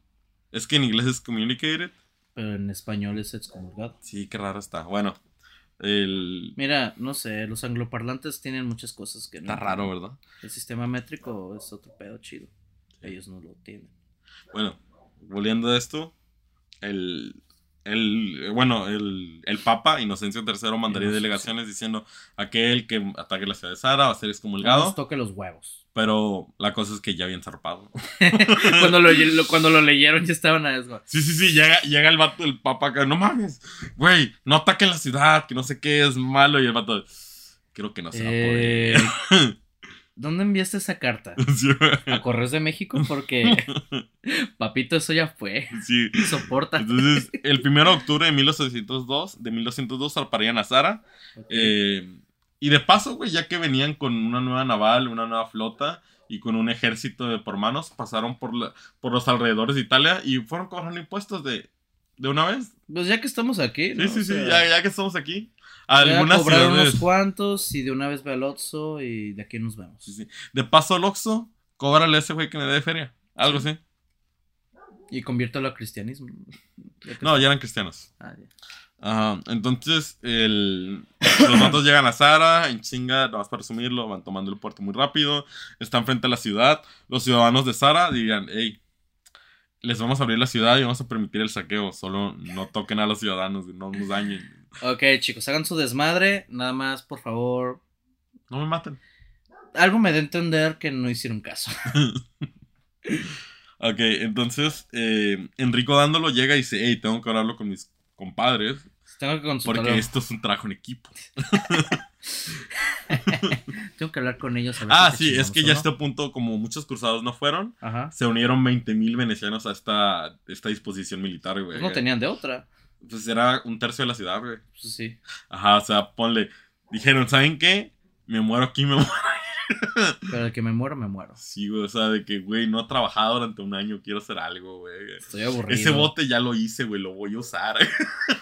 [SPEAKER 2] Es que en inglés es communicated.
[SPEAKER 1] Pero en español es excomulgado.
[SPEAKER 2] Sí, qué raro está. Bueno, el...
[SPEAKER 1] Mira, no sé, los angloparlantes tienen muchas cosas que
[SPEAKER 2] no... Está raro, ¿verdad?
[SPEAKER 1] El sistema métrico es otro pedo chido. Ellos no lo tienen.
[SPEAKER 2] Bueno, volviendo a esto, el, el, bueno, el, el Papa Inocencio III mandaría delegaciones diciendo aquel que ataque la ciudad de Sara va a ser excomulgado.
[SPEAKER 1] Nos toque los huevos.
[SPEAKER 2] Pero la cosa es que ya habían zarpado. (laughs)
[SPEAKER 1] cuando, lo, cuando lo leyeron ya estaban a eso.
[SPEAKER 2] Sí, sí, sí, llega, llega el vato del Papa acá, no mames, güey, no ataquen la ciudad, que no sé qué es malo. Y el vato, creo que no se va a poder.
[SPEAKER 1] Eh, (laughs) ¿Dónde enviaste esa carta? (laughs) ¿A Correos de México? Porque, papito, eso ya fue. Sí. Soporta.
[SPEAKER 2] Entonces, el 1 de octubre de 1802, de 1202 zarparían a Sara. Eh, y de paso, güey, ya que venían con una nueva naval, una nueva flota y con un ejército de por manos, pasaron por, por los alrededores de Italia y fueron cobrando impuestos de, de una vez.
[SPEAKER 1] Pues ya que estamos aquí.
[SPEAKER 2] Sí, sí, sí, ya, ya que estamos aquí.
[SPEAKER 1] Algunas cobrar unos cuantos y de una vez ve al Oxxo y de aquí nos vemos.
[SPEAKER 2] Sí, sí. De paso al Oxxo, cóbrale a ese güey que me dé feria. Algo así.
[SPEAKER 1] Y conviértelo a cristianismo.
[SPEAKER 2] no, ya eran cristianos. Ah, ya. Entonces, el, los matos llegan a Sara, en chinga, nada más para resumirlo, van tomando el puerto muy rápido, están frente a la ciudad. Los ciudadanos de Sara dirían, hey, les vamos a abrir la ciudad y vamos a permitir el saqueo, solo no toquen a los ciudadanos, no nos dañen.
[SPEAKER 1] Ok, chicos, hagan su desmadre. Nada más, por favor.
[SPEAKER 2] No me maten.
[SPEAKER 1] Algo me da a entender que no hicieron caso. (laughs)
[SPEAKER 2] ok, entonces eh, Enrico dándolo llega y dice: Hey, tengo que hablarlo con mis compadres. Tengo que consultarlo. Porque esto es un trabajo en equipo. (laughs)
[SPEAKER 1] tengo que hablar con ellos.
[SPEAKER 2] ah, sí, es que ya a este punto, como muchos cruzados no fueron, se unieron 20.000 venecianos a esta, esta disposición militar, güey.
[SPEAKER 1] No tenían de otra.
[SPEAKER 2] Pues era un tercio de la ciudad, güey.
[SPEAKER 1] Pues sí.
[SPEAKER 2] Ajá, o sea, ponle. Dijeron, ¿saben qué? Me muero aquí, me (laughs) muero.
[SPEAKER 1] Pero de que me muero, me muero.
[SPEAKER 2] Sí, güey, o sea, de que, güey, no he trabajado durante un año, quiero hacer algo, güey. Estoy aburrido. Ese bote ya lo hice, güey, lo voy a usar. (laughs)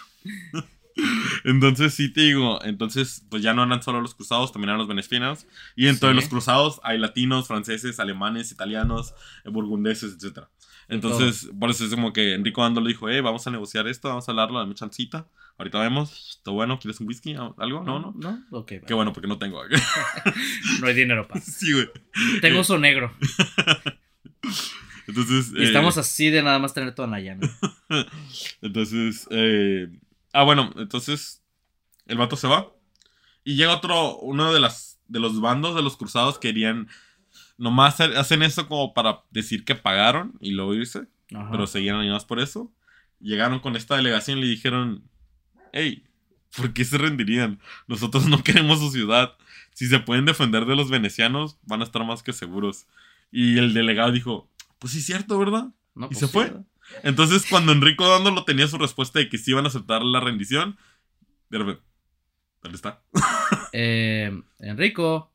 [SPEAKER 2] (laughs) entonces, sí te digo, entonces, pues ya no eran solo los cruzados, también eran los benefinos. Y en todos los cruzados hay latinos, franceses, alemanes, italianos, burgundeses, etc. Entonces, por eso es como que Enrico Ando le dijo, eh, vamos a negociar esto, vamos a hablarlo, dame chancita. Ahorita vemos, ¿está bueno? ¿Quieres un whisky? ¿Algo? No, no.
[SPEAKER 1] No, ok.
[SPEAKER 2] Qué bueno, porque no tengo. (laughs)
[SPEAKER 1] no hay dinero para. (laughs)
[SPEAKER 2] Sí, güey.
[SPEAKER 1] Tengo uso negro.
[SPEAKER 2] Entonces.
[SPEAKER 1] Y estamos eh, así de nada más tener toda la llana.
[SPEAKER 2] entonces. Eh, ah, bueno, entonces. El vato se va. Y llega otro. Uno de las. De los bandos de los cruzados querían. Nomás hacen eso como para decir que pagaron y luego irse. Pero seguían animados por eso. Llegaron con esta delegación y le dijeron. Hey, ¿por qué se rendirían? Nosotros no queremos su ciudad. Si se pueden defender de los venecianos, van a estar más que seguros. Y el delegado dijo, pues sí, es cierto, ¿verdad? y pues se fue. Entonces, cuando Enrico dándolo tenía su respuesta de que sí iban a aceptar la rendición, de repente, ¿dónde está? (laughs)
[SPEAKER 1] eh, Enrico.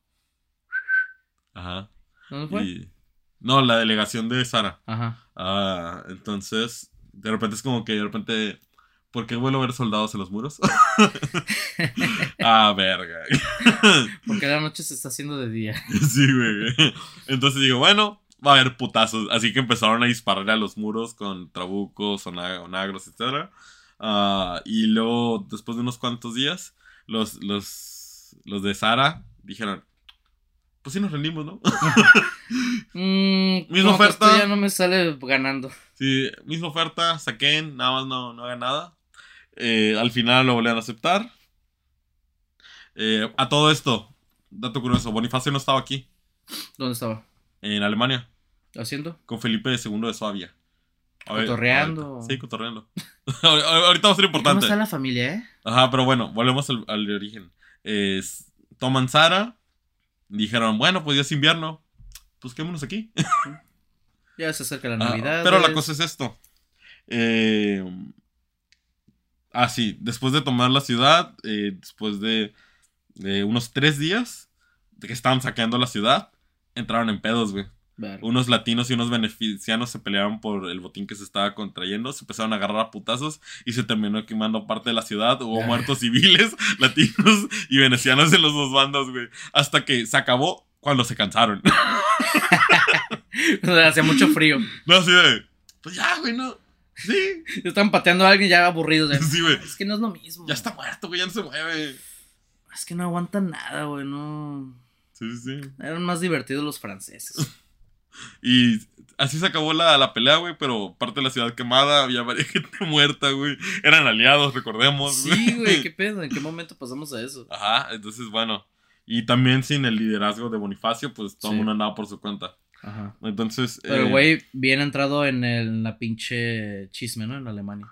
[SPEAKER 2] Ajá.
[SPEAKER 1] ¿Dónde fue?
[SPEAKER 2] No, la delegación de Sara.
[SPEAKER 1] Ajá.
[SPEAKER 2] Ah, entonces, de repente es como que de repente, ¿por qué vuelvo a ver soldados en los muros? (laughs) (laughs) ah, verga.
[SPEAKER 1] Porque la noche se está haciendo de día.
[SPEAKER 2] sí, güey. Entonces digo, bueno, va a haber putazos. Así que empezaron a dispararle a los muros con trabucos, onagros, etc. Ah, y luego, después de unos cuantos días, los, los, los de Sara dijeron, pues sí nos rendimos, ¿no? (laughs)
[SPEAKER 1] mm, misma oferta. ya no me sale ganando.
[SPEAKER 2] Sí, misma oferta, saquen, nada más no, no hagan nada. Eh, al final lo volvieron a aceptar. Eh, a todo esto, dato curioso, Bonifacio no estaba aquí.
[SPEAKER 1] ¿Dónde estaba?
[SPEAKER 2] En Alemania.
[SPEAKER 1] ¿Haciendo?
[SPEAKER 2] Con Felipe II de Suabia.
[SPEAKER 1] Cotorreando.
[SPEAKER 2] Sí, cotorreando. (laughs) ahorita va a ser importante. ¿Cómo
[SPEAKER 1] está la familia, eh?
[SPEAKER 2] Ajá, pero bueno, volvemos al, origen. Es, toman Sara. Dijeron, bueno, pues ya es invierno. Pues quémonos aquí.
[SPEAKER 1] ya se acerca la Navidad.
[SPEAKER 2] pero la cosa es esto. Eh, ah, sí. Después de tomar la ciudad, eh, después de, de unos tres días de que estaban saqueando la ciudad, entraron en pedos, güey. Unos latinos y unos beneficianos se pelearon por el botín que se estaba contrayendo, se empezaron a agarrar a putazos y se terminó quemando parte de la ciudad. Hubo muertos civiles, (laughs) latinos y venecianos en los dos bandos, güey. Hasta que se acabó cuando se cansaron. (laughs) (laughs)
[SPEAKER 1] Hacía mucho frío.
[SPEAKER 2] No, así de. Pues ya, güey, no. Sí.
[SPEAKER 1] Están pateando a alguien ya aburridos.
[SPEAKER 2] Sí, güey.
[SPEAKER 1] Es que no es lo mismo.
[SPEAKER 2] Ya está muerto, güey, ya no se mueve.
[SPEAKER 1] Es que no aguantan nada, güey, no.
[SPEAKER 2] Sí, sí.
[SPEAKER 1] Eran más divertidos los franceses.
[SPEAKER 2] Y así se acabó la, la pelea, güey, pero parte de la ciudad quemada, había varias (laughs) gente muerta, güey. Eran aliados, recordemos.
[SPEAKER 1] Sí, güey, qué pedo, ¿en qué momento pasamos a eso?
[SPEAKER 2] Ajá, entonces, bueno. Y también sin el liderazgo de Bonifacio, pues todo el mundo andaba por su cuenta. Ajá. Entonces.
[SPEAKER 1] Pero, eh, güey, bien entrado en, el, la pinche chisme, ¿no? En Alemania.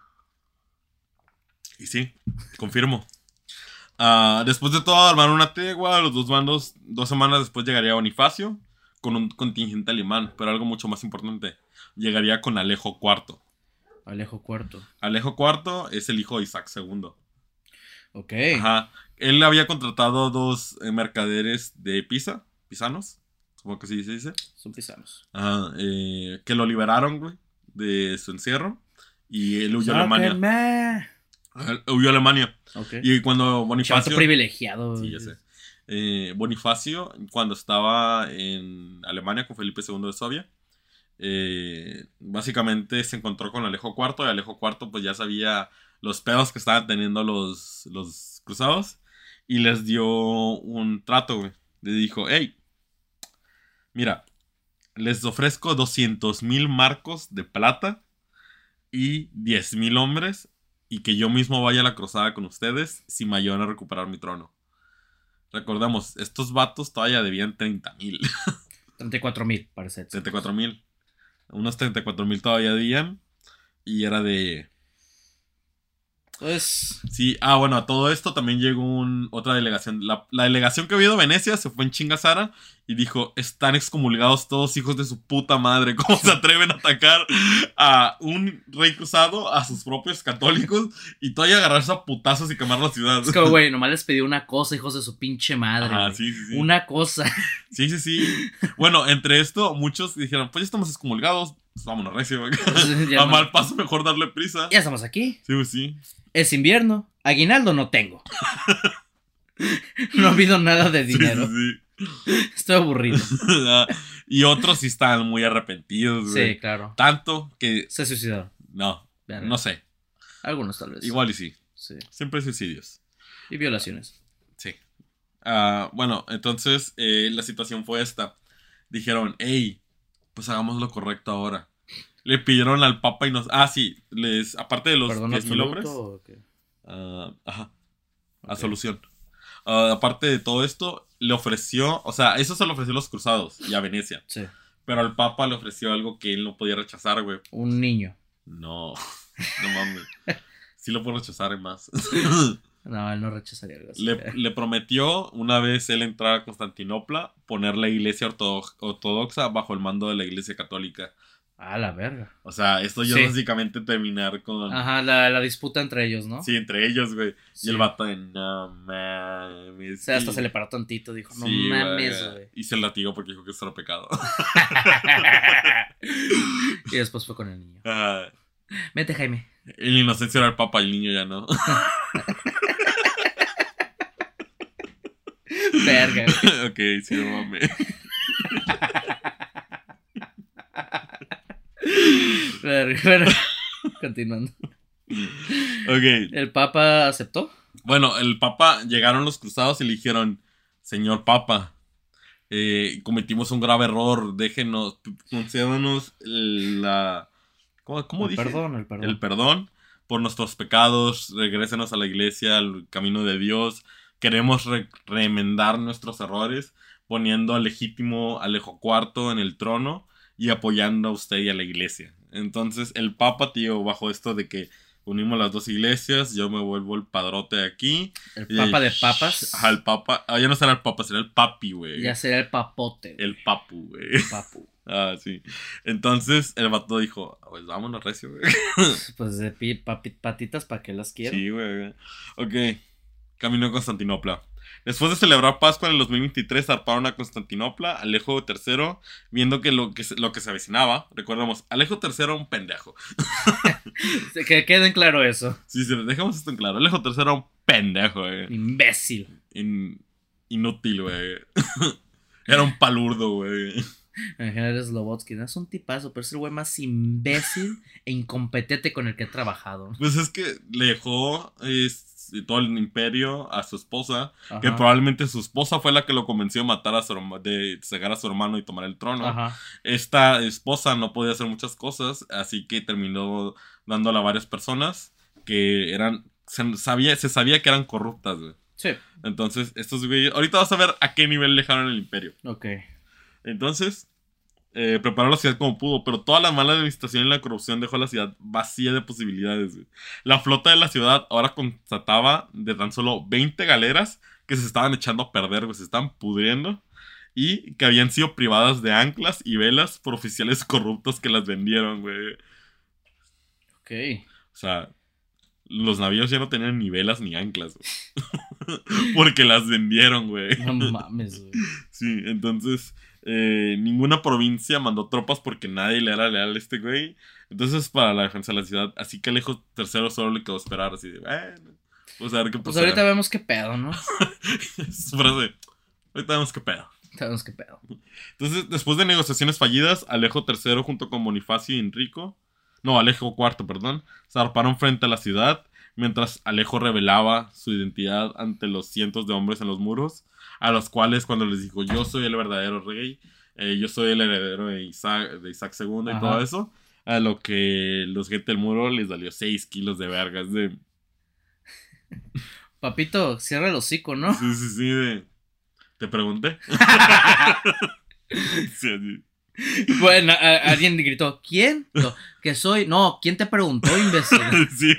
[SPEAKER 2] Y sí, confirmo. Ah, después de todo, armaron una tegua. Los dos bandos, dos semanas después llegaría Bonifacio con un contingente alemán. Pero algo mucho más importante, llegaría con Alejo IV.
[SPEAKER 1] Alejo IV.
[SPEAKER 2] Alejo IV es el hijo de Isaac II.
[SPEAKER 1] Ok.
[SPEAKER 2] Ajá. Él había contratado dos eh, mercaderes de Pisa, pisanos. ¿Cómo que sí se dice?
[SPEAKER 1] Son pisanos.
[SPEAKER 2] Ajá. Eh, que lo liberaron, güey, de su encierro. Y él huyó a Alemania. Huyó a Alemania. Y cuando Bonifacio.
[SPEAKER 1] privilegiado.
[SPEAKER 2] Sí, ya sé. Eh, Bonifacio, cuando estaba en Alemania con Felipe II de Sobia, eh, básicamente se encontró con Alejo IV y Alejo IV pues ya sabía los pedos que estaban teniendo los, los cruzados y les dio un trato. Le dijo, hey, mira, les ofrezco 200 mil marcos de plata y 10 mil hombres y que yo mismo vaya a la cruzada con ustedes si me ayudan a recuperar mi trono. Recordemos, estos vatos todavía debían 30 mil. (laughs)
[SPEAKER 1] 34 mil, parece.
[SPEAKER 2] 34 mil. Unos 34 mil todavía debían. Y era de,
[SPEAKER 1] pues.
[SPEAKER 2] Sí, ah, bueno, a todo esto también llegó un, otra delegación. La, delegación que había ido a Venecia se fue en Chingasara y dijo: Están excomulgados todos hijos de su puta madre. (laughs) ¿Cómo se atreven a atacar a un rey cruzado, a sus propios católicos y todavía agarrarse a putazos y quemar la ciudad?
[SPEAKER 1] Es como, güey, (laughs) nomás les pedí una cosa, hijos de su pinche madre.
[SPEAKER 2] Ah, sí, sí, sí.
[SPEAKER 1] Una cosa. (laughs)
[SPEAKER 2] Sí, sí, sí. Bueno, entre esto, muchos dijeron: Pues ya estamos excomulgados, pues vámonos, recio. a mal paso, mejor darle prisa.
[SPEAKER 1] Ya estamos aquí.
[SPEAKER 2] Sí, pues sí.
[SPEAKER 1] Es invierno. Aguinaldo no tengo. no ha habido nada de dinero. Estoy aburrido. (laughs)
[SPEAKER 2] Ah, y otros sí están muy arrepentidos, güey.
[SPEAKER 1] Sí, claro.
[SPEAKER 2] Tanto que.
[SPEAKER 1] Se suicidaron.
[SPEAKER 2] No, no sé.
[SPEAKER 1] Algunos tal vez.
[SPEAKER 2] Igual y sí. Sí. Siempre hay suicidios.
[SPEAKER 1] Y violaciones.
[SPEAKER 2] Sí. Ah, bueno, entonces eh, la situación fue esta. Dijeron, hey, pues hagamos lo correcto ahora. Le pidieron al Papa y nos. Ah, sí, les. Aparte de los 10.000 hombres. Uh, ajá. A solución. aparte de todo esto, le ofreció. O sea, eso se lo ofreció a los cruzados y a Venecia. Sí. Pero al Papa le ofreció algo que él no podía rechazar, güey.
[SPEAKER 1] Un niño.
[SPEAKER 2] No. (laughs) No mames. Sí lo puedo rechazar más. (laughs)
[SPEAKER 1] No, él no rechazaría algo así.
[SPEAKER 2] Le, le, prometió, una vez él entrar a Constantinopla, poner la iglesia ortodoxa bajo el mando de la iglesia católica.
[SPEAKER 1] Ah, la verga.
[SPEAKER 2] O sea, esto ya básicamente terminar con.
[SPEAKER 1] Ajá, la, la, disputa entre ellos, ¿no?
[SPEAKER 2] Sí, entre ellos, güey. Y el vato de no mames.
[SPEAKER 1] O sea, hasta se le paró tantito, dijo, no mames, güey.
[SPEAKER 2] Y se latigó porque dijo que eso era pecado. (laughs)
[SPEAKER 1] y después fue con el niño. Ajá. Vete, Jaime.
[SPEAKER 2] El inocencia era el papa el niño ya no. (laughs)
[SPEAKER 1] Verga. (laughs)
[SPEAKER 2] ok, sí, no mames.
[SPEAKER 1] Pero, (laughs) continuando.
[SPEAKER 2] Ok.
[SPEAKER 1] ¿El Papa aceptó?
[SPEAKER 2] Bueno, el Papa llegaron los cruzados y le dijeron, Señor Papa, eh, cometimos un grave error, déjenos, concédanos la... ¿Cómo, cómo
[SPEAKER 1] el Perdón, el perdón.
[SPEAKER 2] El perdón por nuestros pecados, regrésenos a la iglesia, al camino de Dios. Queremos remendar nuestros errores poniendo al legítimo Alejo IV en el trono y apoyando a usted y a la iglesia. Entonces el Papa, tío, bajo esto de que unimos las dos iglesias, yo me vuelvo el padrote de aquí.
[SPEAKER 1] El Papa de papas.
[SPEAKER 2] Ajá, el Papa. Ah, ya no será el Papa, será el Papi, güey.
[SPEAKER 1] Ya será el papote.
[SPEAKER 2] El Papu, güey.
[SPEAKER 1] El Papu. (laughs)
[SPEAKER 2] Ah, sí. Entonces el vato dijo, pues vámonos recio, güey. (laughs)
[SPEAKER 1] Pues de patitas, ¿para qué las quiero?
[SPEAKER 2] Sí, güey. Ok. Camino a Constantinopla. Después de celebrar Pascua en el 2023, zarparon a Constantinopla, Alejo III, viendo que lo que, lo que se avecinaba, recordemos, Alejo III era un pendejo. (laughs)
[SPEAKER 1] que quede en claro eso.
[SPEAKER 2] Sí, sí, dejamos esto en claro. Alejo III era un pendejo, güey.
[SPEAKER 1] Imbécil.
[SPEAKER 2] inútil, güey. (laughs) era un palurdo, güey.
[SPEAKER 1] En general Slobotsky, ¿no? es un tipazo, pero es el güey más imbécil e incompetente con el que he trabajado.
[SPEAKER 2] Pues es que le dejó todo el imperio a su esposa, que probablemente su esposa fue la que lo convenció de matar a su de cegar a su hermano y tomar el trono. Esta esposa no podía hacer muchas cosas, así que terminó dándole a varias personas que eran, se sabía, se sabía que eran corruptas, güey.
[SPEAKER 1] Sí.
[SPEAKER 2] Entonces, estos güeyes, ahorita vas a ver a qué nivel dejaron el imperio.
[SPEAKER 1] Ok.
[SPEAKER 2] Entonces, eh, preparó la ciudad como pudo, pero toda la mala administración y la corrupción dejó la ciudad vacía de posibilidades. La flota de la ciudad ahora constataba de tan solo 20 galeras que se estaban echando a perder, se estaban pudriendo y que habían sido privadas de anclas y velas por oficiales (laughs) corruptos que las vendieron, güey.
[SPEAKER 1] Ok.
[SPEAKER 2] O sea, los navíos ya no tenían ni velas ni anclas, güey. (laughs) Porque las vendieron, güey.
[SPEAKER 1] No mames, güey.
[SPEAKER 2] Sí, entonces eh, ninguna provincia mandó tropas porque nadie le era leal a este güey. Entonces, para la defensa de la ciudad, así que lejos tercero solo le quedó esperar así de, bueno, pues a ver qué
[SPEAKER 1] pasa. Pues ahorita vemos qué pedo, ¿no? (laughs)
[SPEAKER 2] frase, ahorita vemos qué pedo.
[SPEAKER 1] Sabemos qué pedo.
[SPEAKER 2] Entonces, después de negociaciones fallidas, Alejo III junto con Bonifacio y Enrico, no, Alejo IV, perdón, zarparon frente a la ciudad, mientras Alejo revelaba su identidad ante los cientos de hombres en los muros a los cuales cuando les dijo yo soy el verdadero rey, eh, yo soy el heredero de Isaac, de Isaac II y todo eso, a lo que los gente del muro les salió 6 kilos de vergas de... (laughs)
[SPEAKER 1] Papito, cierra el hocico, ¿no?
[SPEAKER 2] Sí, sí, sí, de... Te pregunté. (laughs)
[SPEAKER 1] sí, Bueno, alguien gritó, ¿quién? (laughs) que soy. No, ¿quién te preguntó, imbécil?
[SPEAKER 2] sí.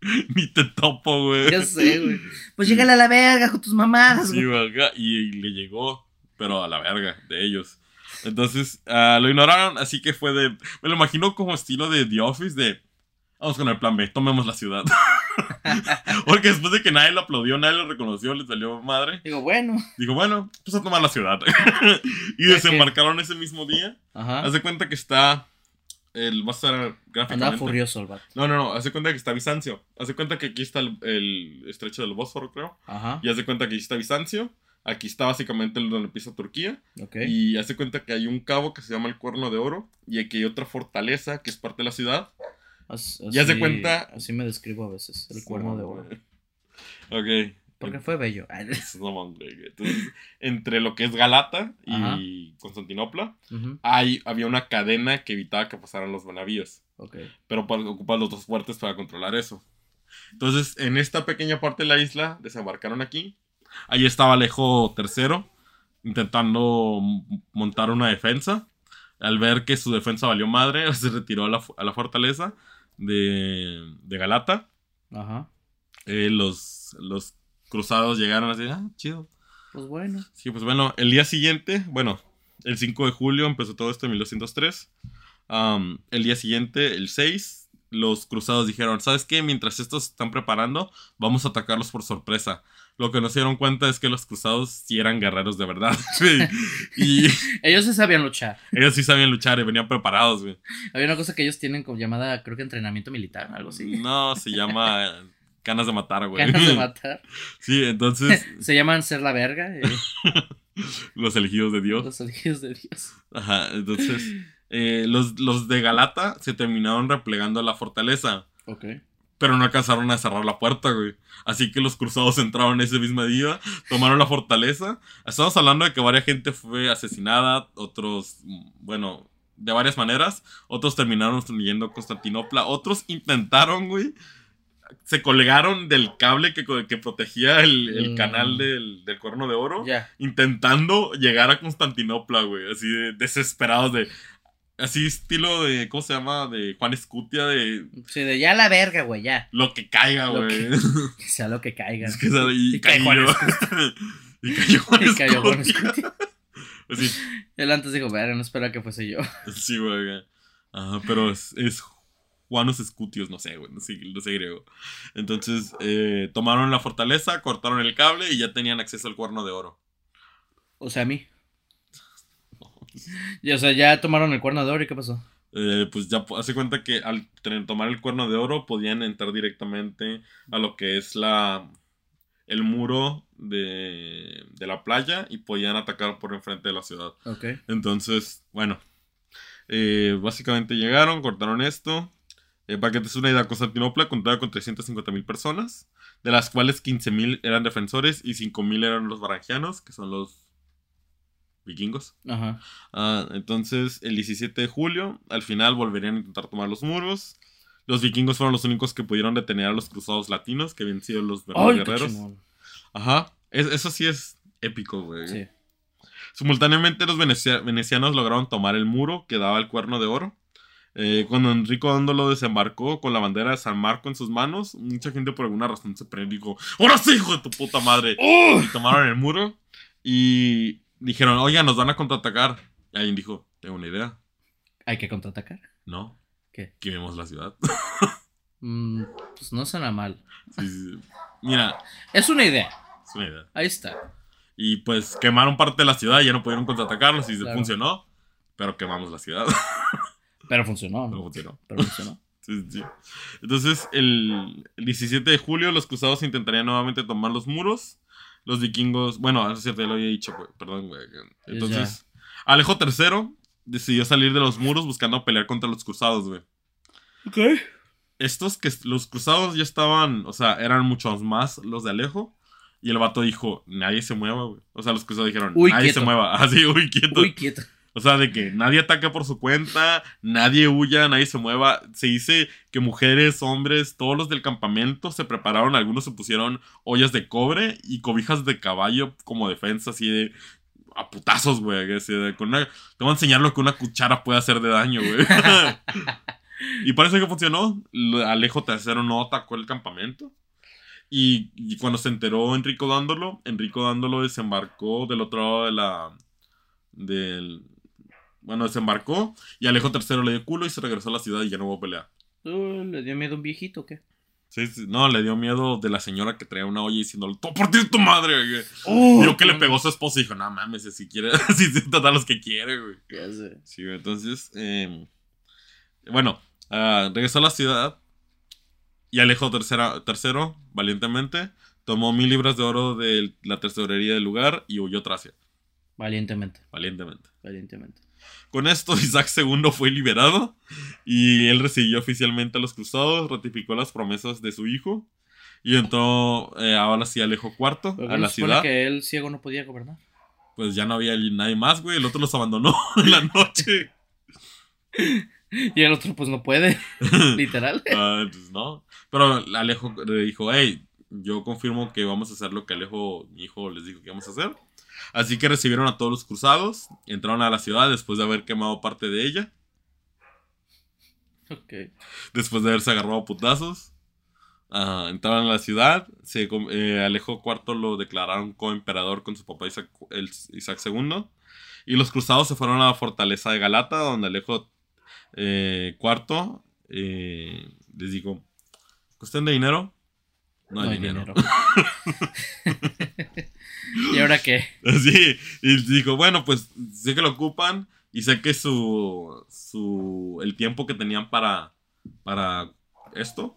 [SPEAKER 2] (laughs) Ni te topo, güey.
[SPEAKER 1] Ya sé, güey. Pues llégale a la verga con tus mamadas,
[SPEAKER 2] Sí, güey. Y, le llegó, pero a la verga de ellos. Entonces, uh, lo ignoraron, así que fue de. Me lo imagino como estilo de The Office: de. Vamos con el plan B, tomemos la ciudad. (laughs) Porque después de que nadie lo aplaudió, nadie lo reconoció, le salió madre.
[SPEAKER 1] Digo, bueno.
[SPEAKER 2] Digo, bueno, pues a tomar la ciudad. (laughs) y desembarcaron ese mismo día. Ajá. Haz de cuenta que está El, va a estar
[SPEAKER 1] gráficamente. Andaba furioso el vato.
[SPEAKER 2] No, no, no. Hace cuenta que está Bizancio. Hace cuenta que aquí está el, estrecho del Bósforo, creo. Ajá. Y hace cuenta que aquí está Bizancio. Aquí está básicamente donde empieza Turquía. Okay. Y hace cuenta que hay un cabo que se llama el Cuerno de Oro. Y aquí hay otra fortaleza que es parte de la ciudad.
[SPEAKER 1] Así, y hace cuenta. Así me describo a veces, el Cuerno de Oro.
[SPEAKER 2] ok.
[SPEAKER 1] Porque fue bello. (laughs)
[SPEAKER 2] Entonces, entre lo que es Galata y Constantinopla, hay, había una cadena que evitaba que pasaran los navíos. Okay. Pero para ocupar los dos fuertes para controlar eso. Entonces, en esta pequeña parte de la isla, desembarcaron aquí. Ahí estaba Alejo III intentando montar una defensa. Al ver que su defensa valió madre, (laughs) se retiró a la, a la fortaleza de, de Galata. Ajá. Eh, los, los cruzados llegaron así, ah, chido.
[SPEAKER 1] Pues bueno.
[SPEAKER 2] Sí, pues bueno, el día siguiente, bueno, el 5 de julio empezó todo esto en 1203. el día siguiente, el 6, los cruzados dijeron, ¿sabes qué? Mientras estos se están preparando, vamos a atacarlos por sorpresa. Lo que no se dieron cuenta es que los cruzados sí eran guerreros de verdad. (laughs)
[SPEAKER 1] y (laughs) ellos sí sabían luchar.
[SPEAKER 2] Ellos sí sabían luchar y venían preparados, güey.
[SPEAKER 1] Había una cosa que ellos tienen como llamada, creo que entrenamiento militar, algo así.
[SPEAKER 2] No, se llama Ganas de matar, güey.
[SPEAKER 1] Ganas de (laughs) matar.
[SPEAKER 2] Sí, entonces. (laughs)
[SPEAKER 1] Se llaman ser la verga. Eh. (laughs)
[SPEAKER 2] los elegidos de Dios.
[SPEAKER 1] Los elegidos de Dios.
[SPEAKER 2] Ajá, entonces. Eh, los, los de Galata se terminaron replegando a la fortaleza. Ok. Pero no alcanzaron a cerrar la puerta, güey. Así que los cruzados entraron ese mismo día, tomaron la fortaleza. Estamos hablando de que varias gente fue asesinada, otros, bueno, de varias maneras. Otros terminaron yendo Constantinopla, otros intentaron, güey, se colgaron del cable que, que protegía el, mm. canal del, del, Cuerno de Oro. Intentando llegar a Constantinopla, güey. Así de, desesperados de. Así estilo de. ¿Cómo se llama? De Juan Escutia. De.
[SPEAKER 1] Sí, de ya la verga, güey, ya.
[SPEAKER 2] Lo que caiga, güey. Que, (laughs) (laughs)
[SPEAKER 1] sea lo que caiga.
[SPEAKER 2] Es que, y, y cayó. (laughs) y cayó Juan Y cayó Juan
[SPEAKER 1] Escutia. Así. Él antes dijo, verga, no espera que fuese yo.
[SPEAKER 2] Sí, güey. Ajá, pero es, es Juanos Escutios, no sé, güey, no sé, griego. Entonces, eh, tomaron la fortaleza, cortaron el cable y ya tenían acceso al cuerno de oro.
[SPEAKER 1] O sea, a mí. (laughs) o sea, ya tomaron el cuerno de oro y qué pasó.
[SPEAKER 2] Eh, pues ya hace cuenta que al tomar el cuerno de oro podían entrar directamente a lo que es la el muro de, de la playa y podían atacar por enfrente de la ciudad. Ok. Entonces, bueno, eh, básicamente llegaron, cortaron esto, eh, des una idea, Constantinopla contaba con 350.000 personas, de las cuales 15.000 eran defensores y 5.000 eran los barangianos, que son los vikingos. Ajá. Ah, entonces, el 17 de julio, al final volverían a intentar tomar los muros. Los vikingos fueron los únicos que pudieron detener a los cruzados latinos, que habían sido los verdaderos guerreros. Ajá. eso sí es épico, güey. Sí. Simultáneamente, los venecianos lograron tomar el muro que daba el cuerno de oro. Eh, cuando Enrico Dándolo desembarcó con la bandera de San Marco en sus manos, mucha gente por alguna razón se prendió y dijo: ¡Ahora sí, hijo de tu puta madre! ¡Oh! Y tomaron el muro y dijeron: Oiga, nos van a contraatacar. Y alguien dijo: Tengo una idea.
[SPEAKER 1] ¿Hay que contraatacar?
[SPEAKER 2] No. ¿Qué? Quememos la ciudad. (laughs)
[SPEAKER 1] Mm, pues no suena mal.
[SPEAKER 2] Mira.
[SPEAKER 1] Es una idea.
[SPEAKER 2] Es una idea.
[SPEAKER 1] Ahí está.
[SPEAKER 2] Y pues quemaron parte de la ciudad y ya no pudieron contraatacarlos y se funcionó. Pero quemamos la ciudad. (laughs)
[SPEAKER 1] Pero funcionó.
[SPEAKER 2] ¿no? funcionó.
[SPEAKER 1] Pero funcionó. (laughs)
[SPEAKER 2] sí, sí. Entonces, el, 17 de julio, los cruzados intentarían nuevamente tomar los muros. Los vikingos. Bueno, eso sí te lo había dicho, güey. Perdón, güey. Entonces, Alejo III decidió salir de los muros buscando pelear contra los cruzados, güey.
[SPEAKER 1] Ok.
[SPEAKER 2] Estos que los cruzados ya estaban, o sea, eran muchos más los de Alejo. Y el vato dijo, nadie se mueva, güey. O sea, los cruzados dijeron, nadie se mueva. (laughs) Así, uy, quieto.
[SPEAKER 1] Uy, quieto.
[SPEAKER 2] O sea, de que nadie ataque por su cuenta, nadie huya, nadie se mueva. Se dice que mujeres, hombres, todos los del campamento se prepararon, algunos se pusieron ollas de cobre y cobijas de caballo como defensa, así de a putazos, güey. te voy a enseñar lo que una cuchara puede hacer de daño, güey. (laughs) y parece que funcionó. Alejo III no atacó el campamento. Y, y, cuando se enteró Enrico dándolo, Enrico dándolo desembarcó del otro lado de la. Del, bueno, desembarcó y Alejo III le dio culo y se regresó a la ciudad y ya no hubo pelea.
[SPEAKER 1] ¿Le dio miedo a un viejito o qué?
[SPEAKER 2] Sí, sí, no, le dio miedo de la señora que traía una olla diciéndole, ¡Todo por ti tu madre! Oh, Vio que le pegó a su esposa y dijo, no mames, si quiere, (laughs) si se trata los que quiere, güey.
[SPEAKER 1] Ya sé.
[SPEAKER 2] Sí, entonces, eh, Bueno, uh, regresó a la ciudad y Alejo tercero, valientemente, tomó mil libras de oro de la tesorería del lugar y huyó Tracia.
[SPEAKER 1] Valientemente.
[SPEAKER 2] Valientemente.
[SPEAKER 1] Valientemente.
[SPEAKER 2] Con esto, (laughs) Isaac II fue liberado y él recibió oficialmente a los cruzados, ratificó las promesas de su hijo y entró eh, ahora sí Alejo IV a la ciudad.
[SPEAKER 1] que él ciego no podía gobernar?
[SPEAKER 2] Pues ya no había nadie más, güey. El otro los abandonó (laughs) en la noche. (laughs)
[SPEAKER 1] y el otro, pues no puede. Literal.
[SPEAKER 2] Pues no. Pero Alejo le dijo, hey, yo confirmo que vamos a hacer lo que Alejo, mi hijo, les dijo que vamos a hacer. Así que recibieron a todos los cruzados, entraron a la ciudad después de haber quemado parte de ella.
[SPEAKER 1] Ok.
[SPEAKER 2] Después de haberse agarrado a putazos. entraron a la ciudad. Se, eh, Alejo IV lo declararon coemperador con su papá Isaac, Isaac, II. Y los cruzados se fueron a la fortaleza de Galata, donde Alejo eh, IV eh, les dijo: Cuestión de dinero. No hay, dinero. (laughs)
[SPEAKER 1] ¿Y ahora qué?
[SPEAKER 2] Sí, y dijo, bueno, pues sé que lo ocupan y sé que su, su el tiempo que tenían para, para esto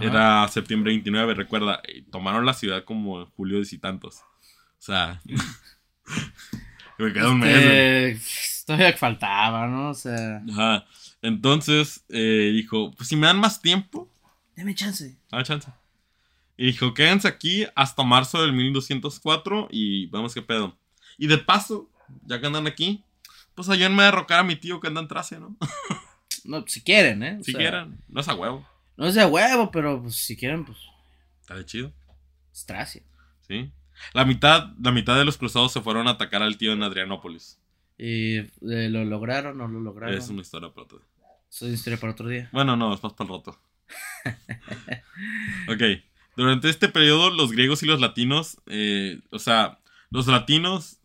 [SPEAKER 2] era septiembre 29, recuerda, tomaron la ciudad como en julio de y tantos. O sea, (laughs) me queda un
[SPEAKER 1] este, mes. Todavía faltaba, ¿no? O sea.
[SPEAKER 2] Ajá. Entonces eh, dijo, pues si me dan más tiempo.
[SPEAKER 1] Dame chance.
[SPEAKER 2] Dame chance. Y dijo, quédense aquí hasta marzo del 1204 y vamos qué pedo. Y de paso, ya que andan aquí, pues ayúdenme a derrocar a mi tío que anda en Tracia, ¿no? (laughs)
[SPEAKER 1] no, si quieren, ¿eh?
[SPEAKER 2] si quieren, no es a huevo.
[SPEAKER 1] No es a huevo, pero pues, si quieren, pues...
[SPEAKER 2] Está de chido.
[SPEAKER 1] Es Tracia.
[SPEAKER 2] Sí. La mitad, la mitad de los cruzados se fueron a atacar al tío en Adrianópolis.
[SPEAKER 1] ¿Y eh, lo lograron o no lo lograron?
[SPEAKER 2] Es una historia para otro día.
[SPEAKER 1] Es una historia para otro día.
[SPEAKER 2] Bueno, no, es más para el roto. (laughs) ok. Durante este periodo, los griegos y los latinos, eh, o sea, los latinos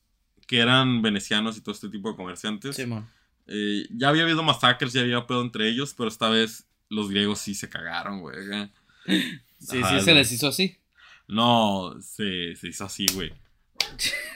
[SPEAKER 2] que eran venecianos y todo este tipo de comerciantes, eh, ya había habido masacres, ya había pedo entre ellos, pero esta vez los griegos sí se cagaron, güey. (laughs)
[SPEAKER 1] Sí, sí, se les hizo así.
[SPEAKER 2] No, se, se hizo así, güey.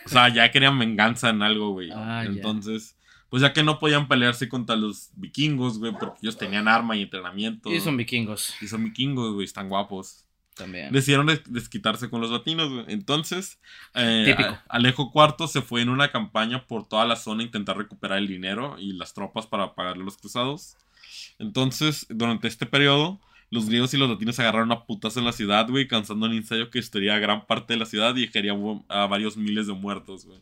[SPEAKER 2] O sea, ya querían venganza en algo, güey. (laughs) Ah, Entonces, pues ya que no podían pelearse contra los vikingos, güey, porque ellos tenían arma y entrenamiento.
[SPEAKER 1] Y son vikingos.
[SPEAKER 2] Y son vikingos, güey, están guapos.
[SPEAKER 1] También.
[SPEAKER 2] Decidieron desquitarse con los latinos, güey. Entonces, eh, Alejo IV se fue en una campaña por toda la zona a intentar recuperar el dinero y las tropas para pagarle a los cruzados. Entonces, durante este periodo, los griegos y los latinos se agarraron a putas en la ciudad, güey, cansando un incendio que destruiría gran parte de la ciudad y dejaría a varios miles de muertos, güey.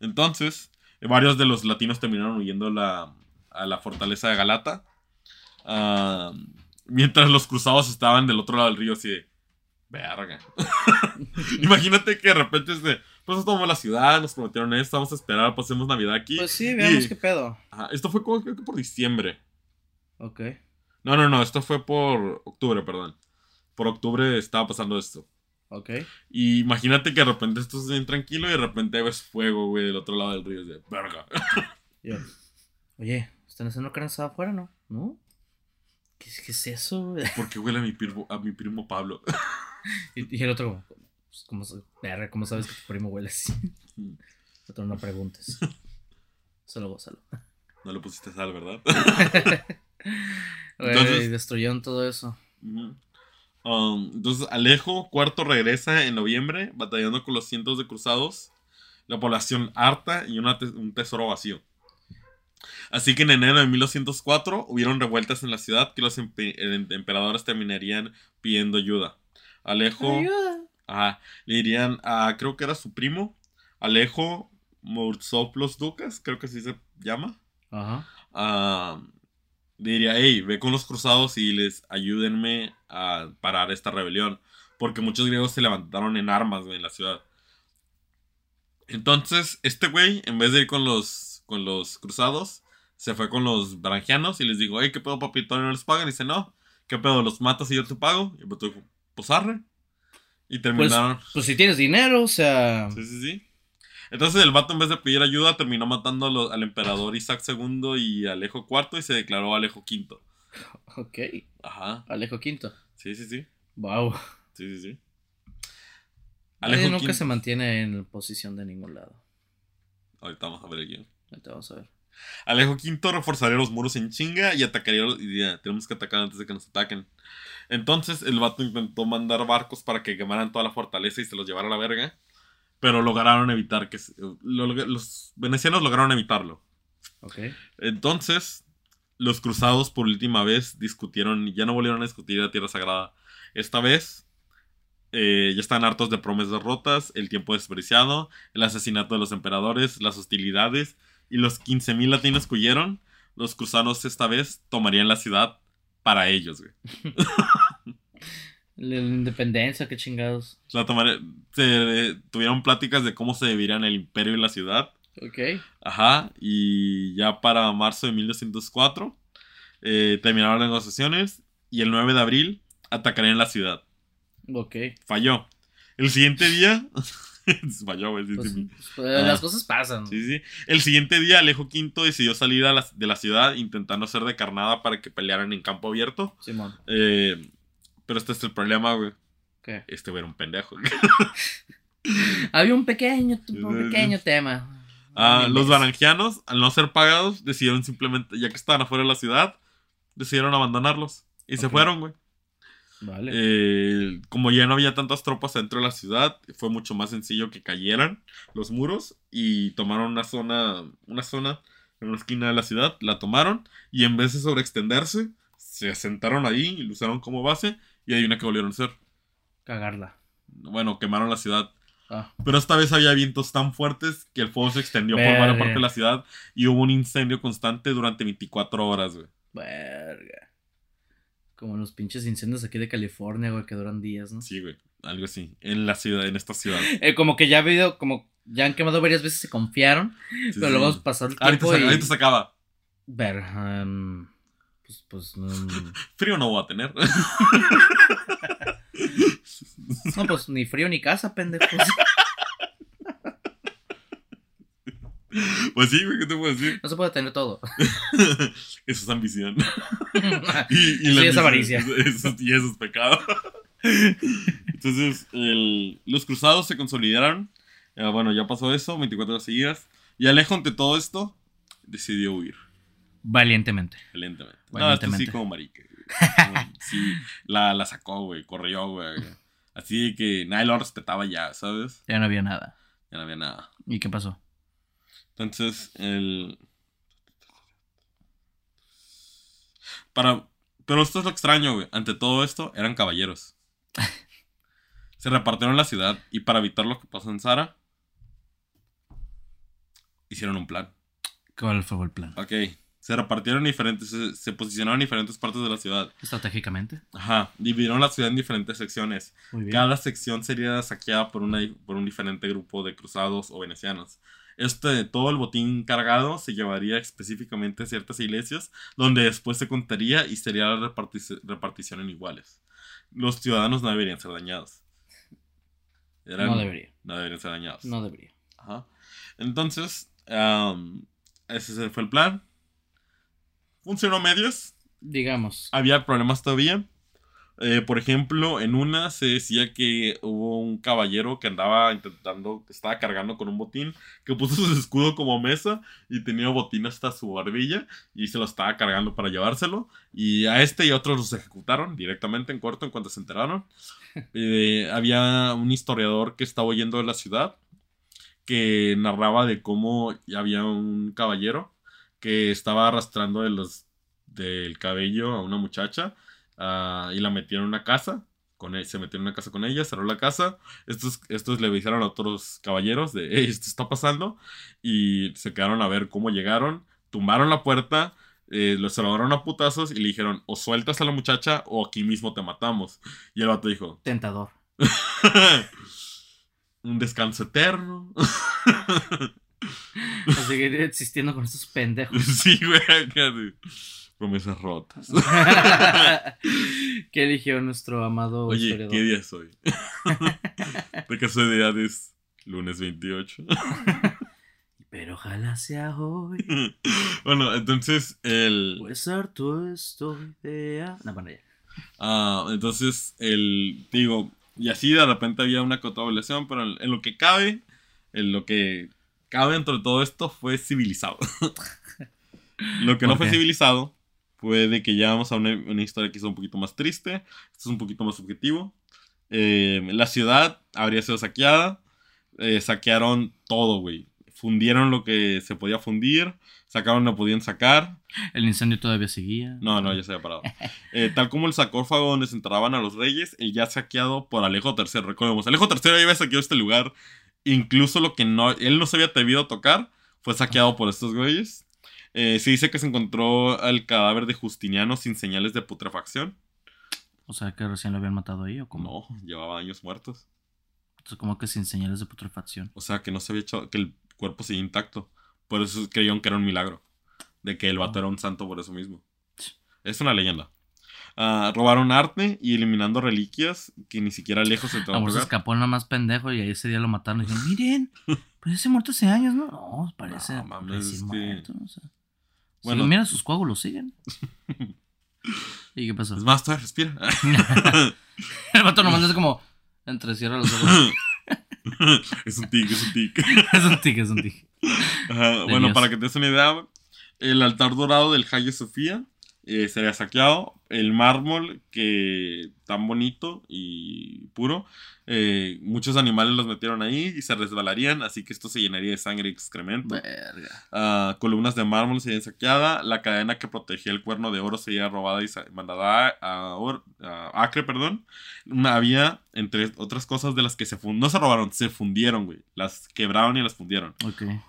[SPEAKER 2] Entonces, varios de los latinos terminaron huyendo a la fortaleza de Galata. Ah, mientras los cruzados estaban del otro lado del río, así de Verga. (laughs) Imagínate que de repente es de, pues tomamos la ciudad, nos prometieron esto, vamos a esperar, pasemos Navidad aquí.
[SPEAKER 1] Pues sí, veamos qué pedo.
[SPEAKER 2] esto fue como, creo que por diciembre.
[SPEAKER 1] Ok.
[SPEAKER 2] No, no, no, esto fue por octubre, perdón. Por octubre estaba pasando esto.
[SPEAKER 1] Ok.
[SPEAKER 2] Y imagínate que de repente estás bien tranquilo y de repente ves fuego, güey, del otro lado del río. Es de, verga. (laughs)
[SPEAKER 1] Oye, ¿están haciendo carne afuera, no? ¿No? ¿Qué, ¿Qué, es eso? (laughs)
[SPEAKER 2] Porque huele a mi primo, a mi primo Pablo. (laughs)
[SPEAKER 1] Y, el otro, pues, ¿cómo, ¿cómo, sabes que tu primo huele así? (laughs) otro, no preguntes. Solo gózalo.
[SPEAKER 2] No le pusiste sal, ¿verdad?
[SPEAKER 1] entonces, destruyeron todo eso.
[SPEAKER 2] Um, entonces, Alejo cuarto regresa en noviembre, batallando con los cientos de cruzados, la población harta y un tesoro vacío. Así que en enero de 1204 hubieron revueltas en la ciudad que los emperadores terminarían pidiendo ayuda. Alejo. Ajá. Le dirían a. Creo que era su primo. Alejo Moursoplos Ducas, creo que así se llama.
[SPEAKER 1] Ajá.
[SPEAKER 2] le diría, hey, ve con los cruzados y les ayúdenme a parar esta rebelión. Porque muchos griegos se levantaron en armas en la ciudad. Entonces, este güey, en vez de ir con los, con los cruzados, se fue con los brangianos y les dijo, hey, ¿qué pedo, papito? ¿No les pagan? Y dice, no, ¿qué pedo? ¿Los matas y yo te pago? Y el dijo, pues Y terminaron.
[SPEAKER 1] Pues, pues, si tienes dinero, o sea.
[SPEAKER 2] Sí, sí, sí. Entonces el vato en vez de pedir ayuda terminó matando al emperador Isaac II y Alejo IV y se declaró Alejo V. (laughs)
[SPEAKER 1] Ok.
[SPEAKER 2] Ajá.
[SPEAKER 1] Alejo V.
[SPEAKER 2] Sí, sí, sí.
[SPEAKER 1] Wow.
[SPEAKER 2] Sí, sí, sí.
[SPEAKER 1] Alejo nunca se mantiene en posición de ningún lado.
[SPEAKER 2] Ahorita vamos a ver el guion.
[SPEAKER 1] Ahorita vamos a ver.
[SPEAKER 2] Alejo V reforzaría los muros en chinga y atacaría. Y ya, tenemos que atacar antes de que nos ataquen. Entonces el vato intentó mandar barcos para que quemaran toda la fortaleza y se los llevara a la verga. Pero lograron evitar que. los venecianos lograron evitarlo. Ok. Entonces, los cruzados por última vez discutieron. Ya no volvieron a discutir la Tierra Sagrada. Esta vez. Eh, ya están hartos de promesas rotas, el tiempo desperdiciado, el asesinato de los emperadores, las hostilidades y los 15.000 latinos que huyeron. Los cruzados esta vez tomarían la ciudad para ellos, güey.
[SPEAKER 1] La independencia, qué chingados.
[SPEAKER 2] La tuvieron pláticas de cómo se dividirían el imperio y la ciudad. Ok. Ajá, y ya para marzo de 1904 eh, terminaron las negociaciones y el 9 de abril atacarían la ciudad. Ok. Falló. El siguiente día... (laughs) (laughs) Falló, güey.
[SPEAKER 1] Pues, pues, las cosas pasan.
[SPEAKER 2] Sí, sí. El siguiente día Alejo V decidió salir de la ciudad intentando hacer de carnada para que pelearan en campo abierto. Simón. Eh, pero este es el problema, güey. ¿Qué? Este güey era un pendejo. (laughs)
[SPEAKER 1] Había un pequeño, un pequeño tema.
[SPEAKER 2] Ah, los barangianos, al no ser pagados, decidieron simplemente, ya que estaban afuera de la ciudad, decidieron abandonarlos. Y se fueron, güey. Vale. Eh, como ya no había tantas tropas dentro de la ciudad, fue mucho más sencillo que cayeran los muros y tomaron una zona, una zona en una esquina de la ciudad, la tomaron y en vez de sobreextenderse, se asentaron ahí y lo usaron como base y hay una que volvieron a hacer.
[SPEAKER 1] Cagarla.
[SPEAKER 2] Bueno, quemaron la ciudad. Ah. Pero esta vez había vientos tan fuertes que el fuego se extendió por varias parte de la ciudad y hubo un incendio constante durante 24 horas, güey. Verga.
[SPEAKER 1] Como los pinches incendios aquí de California, güey, que duran días, ¿no?
[SPEAKER 2] Sí, güey. Algo así. En la ciudad, en esta ciudad. (laughs)
[SPEAKER 1] Eh, como que ya ha habido, como ya han quemado varias veces, se confiaron. pero luego pasó el tiempo.
[SPEAKER 2] Ahorita, y... ahorita se acaba.
[SPEAKER 1] Ver, um, pues, pues (laughs)
[SPEAKER 2] Frío no voy a tener. (laughs)
[SPEAKER 1] no, pues ni frío ni casa, pendejos. (laughs)
[SPEAKER 2] Pues sí, güey, ¿qué te puedo decir?
[SPEAKER 1] No se puede tener todo. (laughs)
[SPEAKER 2] eso es ambición. (laughs)
[SPEAKER 1] y, y sí, es avaricia.
[SPEAKER 2] Eso, y eso es pecado. Entonces, los cruzados se consolidaron. bueno, ya pasó eso, 24 horas seguidas. Y Alejo, ante todo esto, decidió huir.
[SPEAKER 1] Valientemente.
[SPEAKER 2] Valientemente. Valientemente. No, sí como marica. sí, la, la sacó, güey, corrió, güey. Así que nadie lo respetaba ya, ¿sabes?
[SPEAKER 1] Ya no había nada.
[SPEAKER 2] Ya no había nada.
[SPEAKER 1] ¿Y qué pasó?
[SPEAKER 2] Entonces, el... Para... Pero esto es lo extraño, güey. Ante todo esto, eran caballeros. (laughs) Se repartieron la ciudad y para evitar lo que pasó en Sara, hicieron un plan.
[SPEAKER 1] ¿Cuál fue el plan?
[SPEAKER 2] Ok se repartieron diferentes, se, posicionaron en diferentes partes de la ciudad.
[SPEAKER 1] Estratégicamente.
[SPEAKER 2] Ajá, dividieron la ciudad en diferentes secciones. Cada sección sería saqueada por, una, por un diferente grupo de cruzados o venecianos. Este, todo el botín cargado se llevaría específicamente a ciertas iglesias, donde después se contaría y sería la repartición en iguales. Los ciudadanos no deberían ser dañados.
[SPEAKER 1] no debería.
[SPEAKER 2] No deberían ser dañados.
[SPEAKER 1] No debería.
[SPEAKER 2] Ajá. Entonces, ese fue el plan funcionó medios.
[SPEAKER 1] Digamos.
[SPEAKER 2] Había problemas todavía. Eh, por ejemplo, en una se decía que hubo un caballero que andaba intentando, estaba cargando con un botín, que puso (laughs) su escudo como mesa y tenía botín hasta su barbilla y se lo estaba cargando para llevárselo. Y a este y a otros los ejecutaron directamente en corto en cuanto se enteraron. (laughs) Eh, había un historiador que estaba oyendo de la ciudad que narraba de cómo había un caballero que estaba arrastrando de los, del cabello a una muchacha ah, y la metieron en una casa. Con él, e, se metió en una casa con ella, cerró la casa. Estos, estos le avisaron a otros caballeros de, (laughs) hey, esto está pasando. Y se quedaron a ver cómo llegaron, tumbaron la puerta, eh, los salvaron a putazos y le dijeron, o sueltas a la muchacha o aquí mismo te matamos. Y el vato dijo,
[SPEAKER 1] tentador.
[SPEAKER 2] un descanso eterno. (laughs)
[SPEAKER 1] A seguir existiendo con esos pendejos. (laughs)
[SPEAKER 2] Sí, güey. Promesas rotas. (laughs)
[SPEAKER 1] ¿Qué eligió nuestro amado
[SPEAKER 2] Oye, ¿qué día es hoy? (laughs) de casualidad es lunes 28. (laughs)
[SPEAKER 1] Pero ojalá sea hoy.
[SPEAKER 2] bueno, entonces el.
[SPEAKER 1] Pues harto estoy de. Ya.
[SPEAKER 2] Ah, entonces el. Digo, y así de repente había una cotabulación, pero en, lo que cabe, en lo que cabe dentro de todo esto fue civilizado. Lo que no fue civilizado fue de que ya vamos a una, una, historia que es un poquito más triste. Esto es un poquito más subjetivo. Eh, la ciudad habría sido saqueada. Eh, saquearon todo, güey. Fundieron lo que se podía fundir. Sacaron lo que podían sacar.
[SPEAKER 1] El incendio todavía seguía.
[SPEAKER 2] No, no, ya se había parado. Eh, tal como el sarcófago donde se enterraban a los reyes, el ya saqueado por Alejo III. Recordemos, Alejo III ya había saqueado este lugar. Incluso lo que no, él no se había atrevido a tocar fue saqueado por estos güeyes. Se dice que se encontró el cadáver de Justiniano sin señales de putrefacción.
[SPEAKER 1] O sea, que recién lo habían matado ahí o
[SPEAKER 2] cómo? No, llevaba años muertos.
[SPEAKER 1] Entonces, como que sin señales de putrefacción.
[SPEAKER 2] O sea, que no se había hecho, que el cuerpo seguía intacto. Por eso creyeron que era un milagro. De que el vato ah. era un santo por eso mismo. Es una leyenda. Uh, robaron arte y eliminando reliquias que ni siquiera lejos se
[SPEAKER 1] A se escapó nada más pendejo y ahí ese día lo mataron y dijeron, miren, pues ese muerto hace años, ¿no? No, parece, no, mames, es muerto, o sea. Bueno, mira, sus coágulos siguen. ¿Y qué pasó?
[SPEAKER 2] Es más, todavía respira. (laughs)
[SPEAKER 1] el vato nomás es como entrecierra los ojos.
[SPEAKER 2] es un tic, es un tic. (laughs)
[SPEAKER 1] es un tic, es un tic.
[SPEAKER 2] Bueno, para que te des una idea, el altar dorado del Hagia Sofía eh, sería saqueado. El mármol, que tan bonito y puro, eh, muchos animales los metieron ahí y se resbalarían, así que esto se llenaría de sangre y excremento. Uh, columnas de mármol serían saqueadas. La cadena que protegía el cuerno de oro sería robada y mandada a, Acre, perdón. Había, entre otras cosas, de las que se fundieron. No se robaron, se fundieron, güey. Las quebraron y las fundieron.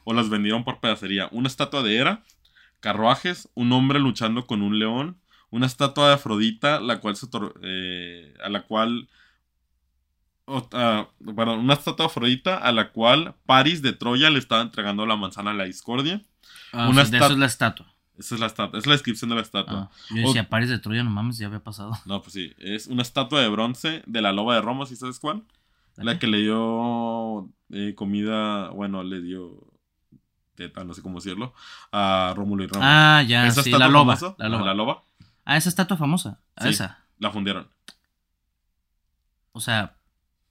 [SPEAKER 2] O las vendieron por pedacería. Una estatua de Hera, carruajes, un hombre luchando con un león una estatua de Afrodita, la cual se eh, a la cual bueno, una estatua de Afrodita a la cual Paris de Troya le estaba entregando la manzana a la discordia.
[SPEAKER 1] Ah, una eso es la estatua.
[SPEAKER 2] Esa es la estatua, es la descripción de la estatua.
[SPEAKER 1] Ah, yo decía, Paris de Troya, no mames, ya había pasado.
[SPEAKER 2] No, pues sí, es una estatua de bronce de la loba de Roma, ¿sí sabes cuál? La que le dio eh, comida, bueno, le dio teta, no sé cómo decirlo, a Rómulo y
[SPEAKER 1] Roma. Ah, ya, sí, la loba, la loba.
[SPEAKER 2] La loba.
[SPEAKER 1] Ah, esa estatua famosa. esa.
[SPEAKER 2] La fundieron.
[SPEAKER 1] O sea,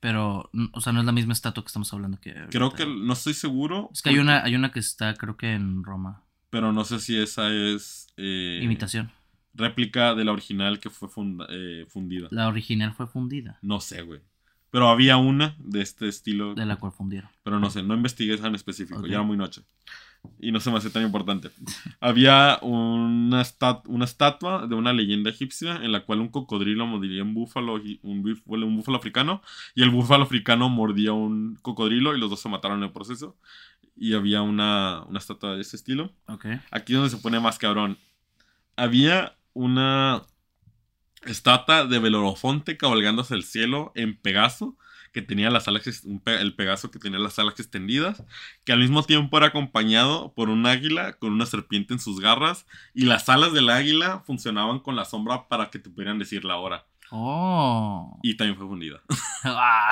[SPEAKER 1] pero, o sea, no es la misma estatua que estamos hablando que.
[SPEAKER 2] Creo que no estoy seguro.
[SPEAKER 1] Es que hay una, hay una que está, creo que en Roma.
[SPEAKER 2] Pero no sé si esa es. Eh,
[SPEAKER 1] Imitación.
[SPEAKER 2] Réplica de la original que fue eh, fundida.
[SPEAKER 1] La original fue fundida.
[SPEAKER 2] No sé, güey. Pero había una de este estilo.
[SPEAKER 1] De la cual fundieron.
[SPEAKER 2] Pero no sé, no investigué esa en específico, ya era muy noche y no se me hace tan importante. (laughs) Había una, una estatua de una leyenda egipcia en la cual un cocodrilo mordía un búfalo, un, un búfalo africano y el búfalo africano mordía un cocodrilo y los dos se mataron en el proceso. Y había una, una estatua de ese estilo. Aquí es donde se pone más cabrón. Había una estatua de Belorofonte cabalgando hacia el cielo en Pegaso que tenía las alas, el Pegaso que tenía las alas extendidas, que al mismo tiempo era acompañado por un águila con una serpiente en sus garras, y las alas del águila funcionaban con la sombra para que te pudieran decir la hora.
[SPEAKER 1] Oh.
[SPEAKER 2] Y también fue fundida. (laughs) Ah,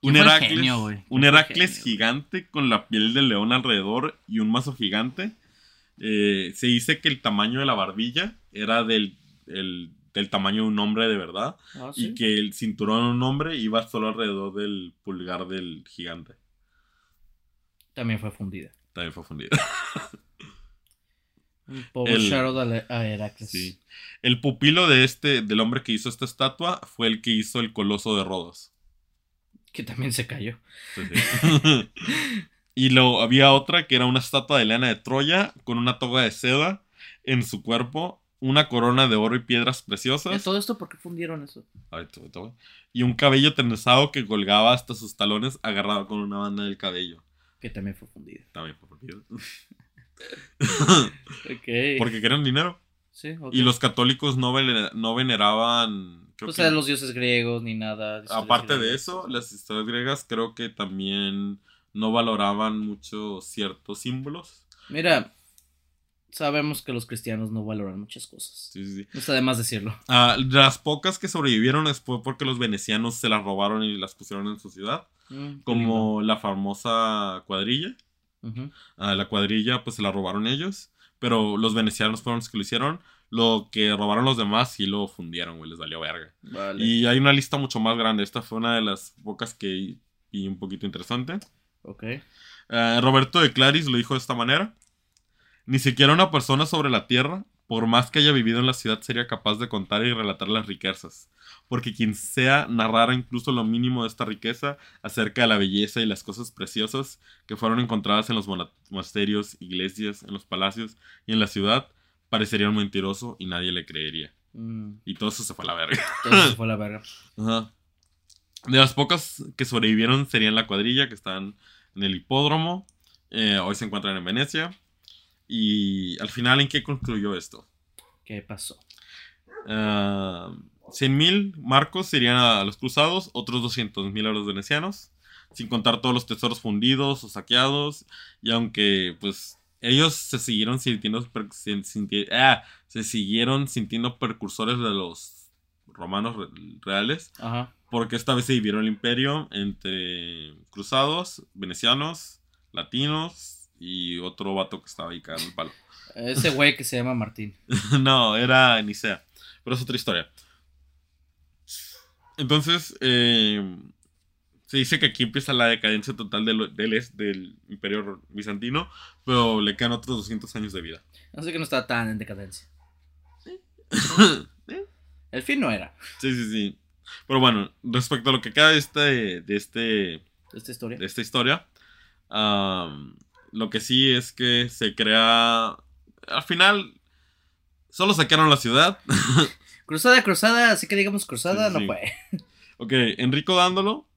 [SPEAKER 2] un Heracles, un Heracles gigante con la piel del león alrededor y un mazo gigante. Eh, se dice que el tamaño de la barbilla era del del tamaño de un hombre de verdad. Ah, y que el cinturón de un hombre iba solo alrededor del pulgar del gigante.
[SPEAKER 1] También fue fundida.
[SPEAKER 2] También fue fundida.
[SPEAKER 1] pobre el, a Heracles.
[SPEAKER 2] El pupilo de este, del hombre que hizo esta estatua, fue el que hizo el coloso de Rodos.
[SPEAKER 1] Que también se cayó. (laughs)
[SPEAKER 2] y lo, había otra que era una estatua de Elena de Troya con una toga de seda en su cuerpo una corona de oro y piedras preciosas.
[SPEAKER 1] ¿Todo esto por qué fundieron eso?
[SPEAKER 2] Y un cabello trenzado que colgaba hasta sus talones agarrado con una banda del cabello.
[SPEAKER 1] Que también fue fundido.
[SPEAKER 2] También fue fundido. (laughs) (laughs) Porque querían dinero.
[SPEAKER 1] Sí,
[SPEAKER 2] Y los católicos no, no veneraban.
[SPEAKER 1] Creo o sea, los dioses griegos ni nada.
[SPEAKER 2] Aparte de eso, las historias griegas creo que también no valoraban mucho ciertos símbolos.
[SPEAKER 1] Mira, sabemos que los cristianos no valoran muchas cosas. Sí, sí, sí. No está de más decirlo.
[SPEAKER 2] Ah, las pocas que sobrevivieron es porque los venecianos se las robaron y las pusieron en su ciudad. Mm, como la famosa cuadrilla. Ah, la cuadrilla, pues se la robaron ellos. Pero los venecianos fueron los que lo hicieron. Lo que robaron los demás y lo fundieron, güey. Les valió verga. Y hay una lista mucho más grande. Esta fue una de las pocas que y un poquito interesante. Ok. Eh, Roberto de Claris lo dijo de esta manera. Ni siquiera una persona sobre la tierra, por más que haya vivido en la ciudad, sería capaz de contar y relatar las riquezas. Porque quien sea narrara incluso lo mínimo de esta riqueza acerca de la belleza y las cosas preciosas que fueron encontradas en los monasterios, iglesias, en los palacios y en la ciudad, parecería un mentiroso y nadie le creería. Mm. Y todo eso se fue a la verga. Todo eso se fue a la verga. (laughs) De las pocas que sobrevivieron serían la cuadrilla, que están en el hipódromo. Eh, hoy se encuentran en Venecia. Y al final, ¿en qué concluyó esto?
[SPEAKER 1] ¿Qué pasó?
[SPEAKER 2] Uh, ah, 100.000 marcos serían a los cruzados, otros 200.000 a los venecianos, sin contar todos los tesoros fundidos o saqueados. Y aunque, pues, ellos se siguieron sintiendo, ah, se siguieron sintiendo precursores de los romanos reales. Porque esta vez se dividieron el imperio entre cruzados, venecianos, latinos y otro vato que estaba ahí cagando el palo.
[SPEAKER 1] Ese güey que se llama Martín. (laughs)
[SPEAKER 2] no, era Nicea. Pero es otra historia. Entonces, eh, se dice que aquí empieza la decadencia total del, del, del imperio bizantino, pero le quedan otros 200 años de vida.
[SPEAKER 1] No sé que no está tan en decadencia. (laughs) El fin no era.
[SPEAKER 2] Sí, sí, sí. Pero bueno, respecto a lo que queda de este. De, este,
[SPEAKER 1] ¿De esta historia.
[SPEAKER 2] De esta historia. Lo que sí es que se crea. Al final. Solo saquearon la ciudad. (laughs)
[SPEAKER 1] cruzada, cruzada, así que digamos cruzada, no fue.
[SPEAKER 2] Ok, Enrico dándolo